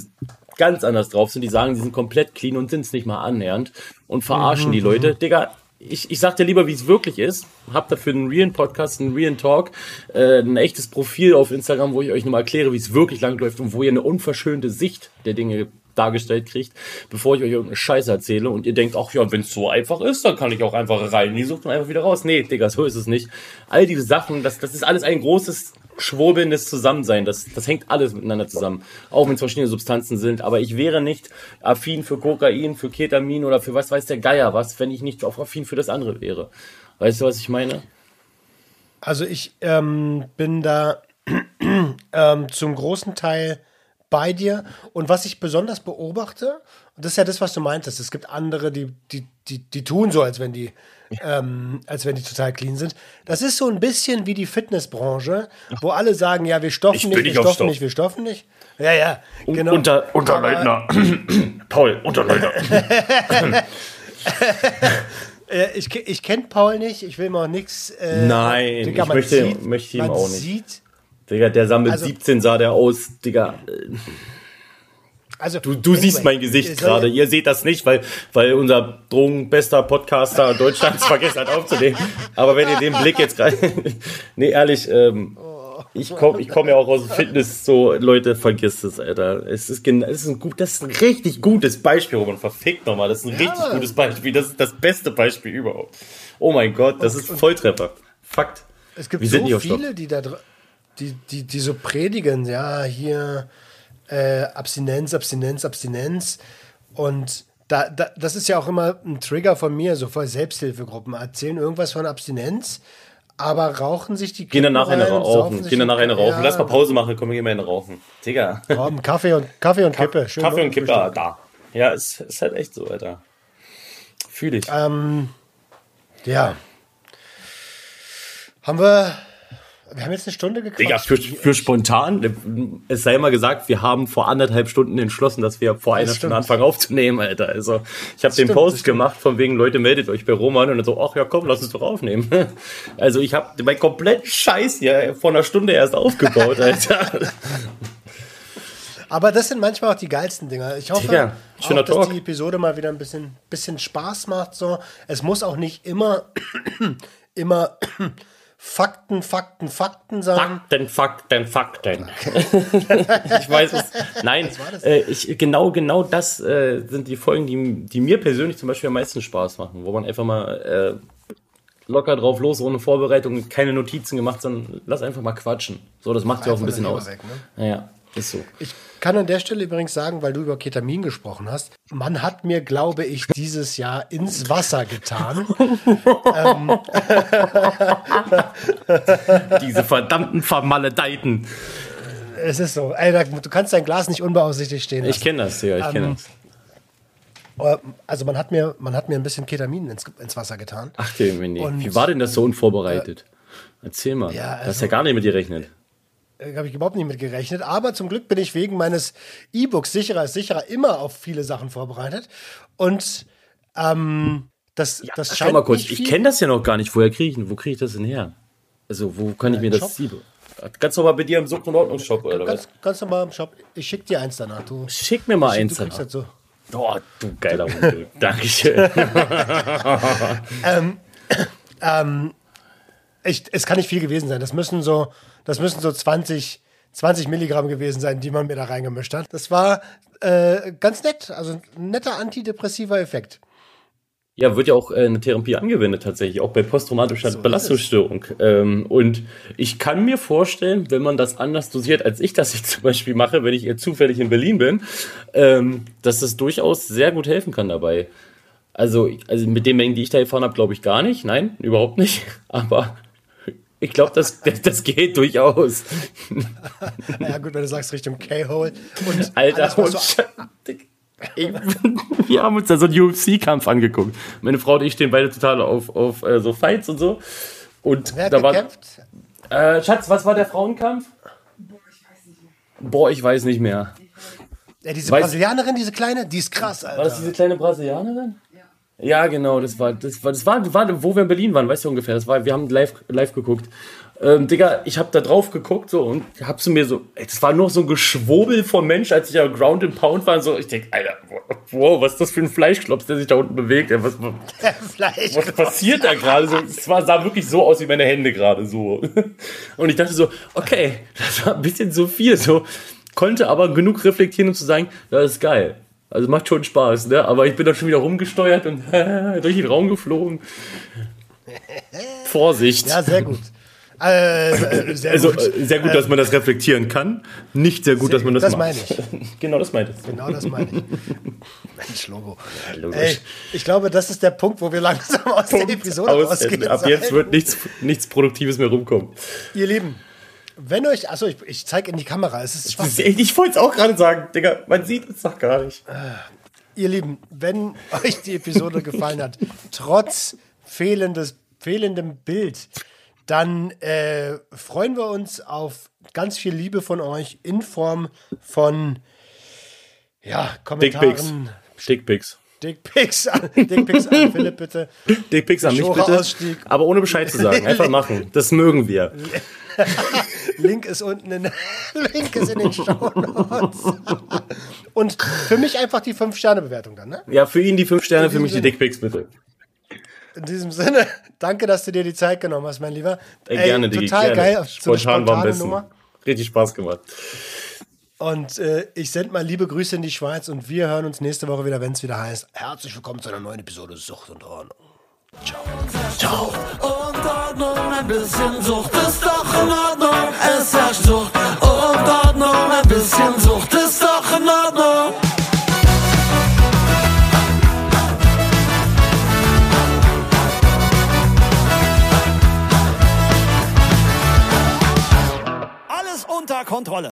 ganz anders drauf sind, die sagen, die sind komplett clean und sind es nicht mal annähernd und verarschen die Leute. Digga, ich, ich sag dir lieber, wie es wirklich ist. Hab dafür einen realen Podcast, einen realen Talk, äh, ein echtes Profil auf Instagram, wo ich euch nochmal erkläre, wie es wirklich lang läuft und wo ihr eine unverschönte Sicht der Dinge dargestellt kriegt, bevor ich euch irgendeine Scheiße erzähle und ihr denkt, ach ja, wenn es so einfach ist, dann kann ich auch einfach rein in die Sucht und einfach wieder raus. Nee, Digga, so ist es nicht. All diese Sachen, das, das ist alles ein großes, schwurbelndes Zusammensein. Das, das hängt alles miteinander zusammen. Auch wenn es verschiedene Substanzen sind. Aber ich wäre nicht affin für Kokain, für Ketamin oder für was weiß der Geier was, wenn ich nicht auch affin für das andere wäre. Weißt du, was ich meine? Also ich ähm, bin da ähm, zum großen Teil bei dir. Und was ich besonders beobachte, und das ist ja das, was du meintest, es gibt andere, die, die, die, die tun so, als wenn die, ähm, als wenn die total clean sind. Das ist so ein bisschen wie die Fitnessbranche, wo alle sagen, ja, wir stoffen Ich nicht, wir stoffen Stoff. nicht, wir stoffen nicht. Ja, ja, genau. Unter, Unterleutner. Paul, Unterleutner. Ich ich kenne Paul nicht, ich will ihm auch nichts. Äh, Nein, ich man möchte- möchte ihm auch nicht. Sieht, Digga, der sah mit Also- 17 sah der aus, Digga. Also, Du, du anyway, siehst mein Gesicht gerade. Ihr seht das nicht, weil, weil unser drogenbester Podcaster Deutschlands vergessen hat aufzunehmen. Aber wenn ihr den Blick jetzt gerade. nee, ehrlich, ähm, ich komme ich komm ja auch aus dem Fitness, so Leute, vergisst es, Alter. Es ist, es ist ein gut, das ist ein richtig gutes Beispiel, Roman. Verfickt nochmal. Das ist ein richtig Mann. gutes Beispiel. Das ist das beste Beispiel überhaupt. Oh mein Gott, das ist Volltreffer. Fakt. Es gibt Wir so viele, die da die, die, die so predigen, ja, hier äh, Abstinenz, Abstinenz, Abstinenz. Und da, da, das ist ja auch immer ein Trigger von mir, so vor Selbsthilfegruppen. Erzählen irgendwas von Abstinenz, aber rauchen sich die Gehen danach eine rauchen. Gehen danach eine rauchen. Ja, Lass mal Pause machen, komm, wir gehen mal eine rauchen. Digga. Komm, Kaffee und, Kaffee und Kippe. Schön Kaffee und. Kipper, da. Ja, ist, ist halt echt so, Alter. Fühl ich. Ähm, ja. Haben wir. Wir haben jetzt eine Stunde gequatscht. Digga, für, für spontan, es sei mal gesagt, wir haben vor anderthalb Stunden entschlossen, dass wir vor einer Das Stunde stimmt. anfangen aufzunehmen, Alter. Also, ich habe den stimmt, Post gemacht, von wegen, Leute, meldet euch bei Roman und dann so, ach ja, komm, lass uns doch aufnehmen. Also, ich habe mein kompletten Scheiß hier vor einer Stunde erst aufgebaut, Alter. Aber das sind manchmal auch die geilsten Dinger. Ich hoffe, schöner auch, dass die Episode mal wieder ein bisschen, bisschen Spaß macht. So. Es muss auch nicht immer, immer Fakten, Fakten, Fakten sein. Fakten, Fakten, Fakten. ich weiß es. Nein, äh, ich, genau, genau das äh, sind die Folgen, die, die mir persönlich zum Beispiel am meisten Spaß machen, wo man einfach mal äh, locker drauf los, ohne Vorbereitung, keine Notizen gemacht, sondern lass einfach mal quatschen. So, das macht ja auch ein bisschen aus. Weg, Naja, ist so. Ich kann an der Stelle übrigens sagen, weil du über Ketamin gesprochen hast, man hat mir, glaube ich, dieses Jahr ins Wasser getan. Diese verdammten Vermaledeiten. es ist so. Ey, du kannst dein Glas nicht unbeaufsichtigt stehen lassen. Ich kenne das, ja, ich kenne Ähm, das. Also man hat mir, man hat mir ein bisschen Ketamin ins, ins Wasser getan. Ach, Mini. und- Wie war denn das so unvorbereitet? Erzähl mal. Ja, du hast also- ja gar nicht mit gerechnet. Äh, habe ich überhaupt nicht mit gerechnet. Aber zum Glück bin ich wegen meines E-Books sicherer ist sicherer immer auf viele Sachen vorbereitet. Und ähm, das, das Schau scheint mal kurz, ich kenne das ja noch gar nicht. Woher kriege ich denn? Wo kriege ich das denn her? Also, wo kann ich mir das Shop. ziehen? Ganz normal bei dir im Sucht- und Ordnungsshop oder was? Ganz, ganz normal im Shop. Ich schick dir eins danach. Du, Schick mir mal du eins. danach. das so. Oh, du geiler Hund. Dankeschön. Ich, es kann nicht viel gewesen sein. Das müssen so, das müssen so 20, 20 Milligramm gewesen sein, die man mir da reingemischt hat. Das war äh, ganz nett. Also ein netter antidepressiver Effekt. Ja, wird ja auch äh, eine Therapie angewendet tatsächlich, auch bei posttraumatischer Belastungsstörung. Ähm, und ich kann mir vorstellen, wenn man das anders dosiert, als ich das jetzt zum Beispiel mache, wenn ich eher zufällig in Berlin bin, ähm, dass das durchaus sehr gut helfen kann dabei. Also, also mit den Mengen, die ich da erfahren habe, glaube ich gar nicht. Nein, überhaupt nicht. Aber ich glaube, das, das, das geht durchaus. Ja gut, wenn du sagst Richtung K-Hole. Alter, alles, was und so- ich, wir haben uns da so einen UFC-Kampf angeguckt. Meine Frau und ich stehen beide total auf, auf äh, so Fights und so. Und Wer hat da war. gekämpft? Äh, Schatz, was war der Frauenkampf? Boah, ich weiß nicht mehr. Ja, diese Weiß- Brasilianerin, diese kleine, die ist krass, Alter. War das diese kleine Brasilianerin? Ja, genau, das war, das war, das war, war, wo wir in Berlin waren, weißt du ungefähr, das war, wir haben live, live geguckt. Ähm, Digga, ich hab da drauf geguckt, so, und hab zu mir so, ey, das war nur so ein Geschwurbel von Mensch, als ich ja Ground and Pound war, so, ich denk, Alter, wow, was ist das für ein Fleischklops, der sich da unten bewegt, ey, was, was passiert da gerade? So, es war, sah wirklich so aus wie meine Hände gerade so. Und ich dachte so, okay, das war ein bisschen zu viel. So konnte aber genug reflektieren, um zu sagen, ja, das ist geil. Also macht schon Spaß, ne? Aber ich bin dann schon wieder rumgesteuert und durch den Raum geflogen. Vorsicht. Ja, sehr gut. Äh, äh, sehr also gut. äh, sehr gut, dass man das reflektieren kann. Nicht sehr gut, dass man das, das macht. meine ich. Genau, das meinte ich. Genau das meine ich. Mensch, Logo. logisch. Ey, ich glaube, das ist der Punkt, wo wir langsam aus der Episode Aus, rausgehen. ab jetzt wird nichts, nichts Produktives mehr rumkommen. Ihr Lieben, wenn euch, achso, ich, ich zeige in die Kamera, es ist schwach. Ich wollte es auch gerade sagen, Digga, man sieht es doch gar nicht. Ihr Lieben, wenn euch die Episode gefallen hat, trotz fehlendes, fehlendem Bild, dann äh, freuen wir uns auf ganz viel Liebe von euch in Form von ja, Dickpics. Kommentaren. Dickpics. Dickpics an, Dickpics an Philipp, bitte. Dickpics an mich bitte. Aber ohne Bescheid zu sagen. Einfach machen. Das mögen wir. Link ist unten in, Link ist in den Show Notes. Und für mich einfach die 5-Sterne-Bewertung dann, ne? Ja, für ihn die 5 Sterne, für mich die Sinne. Dickpics, bitte. In diesem Sinne, danke, dass du dir die Zeit genommen hast, mein Lieber. Ey, gerne, Diggi, total gerne. geil. So Spontan war am spontane besten. Nummer. Richtig Spaß gemacht. Und äh, ich sende mal liebe Grüße in die Schweiz und wir hören uns nächste Woche wieder, wenn es wieder heißt. Herzlich willkommen zu einer neuen Episode Sucht und Ordnung. Ciao. Ordnung, ein bisschen Sucht ist doch in Ordnung. Es herrscht Sucht und Ordnung, ein bisschen Sucht ist doch in Ordnung. Alles unter Kontrolle.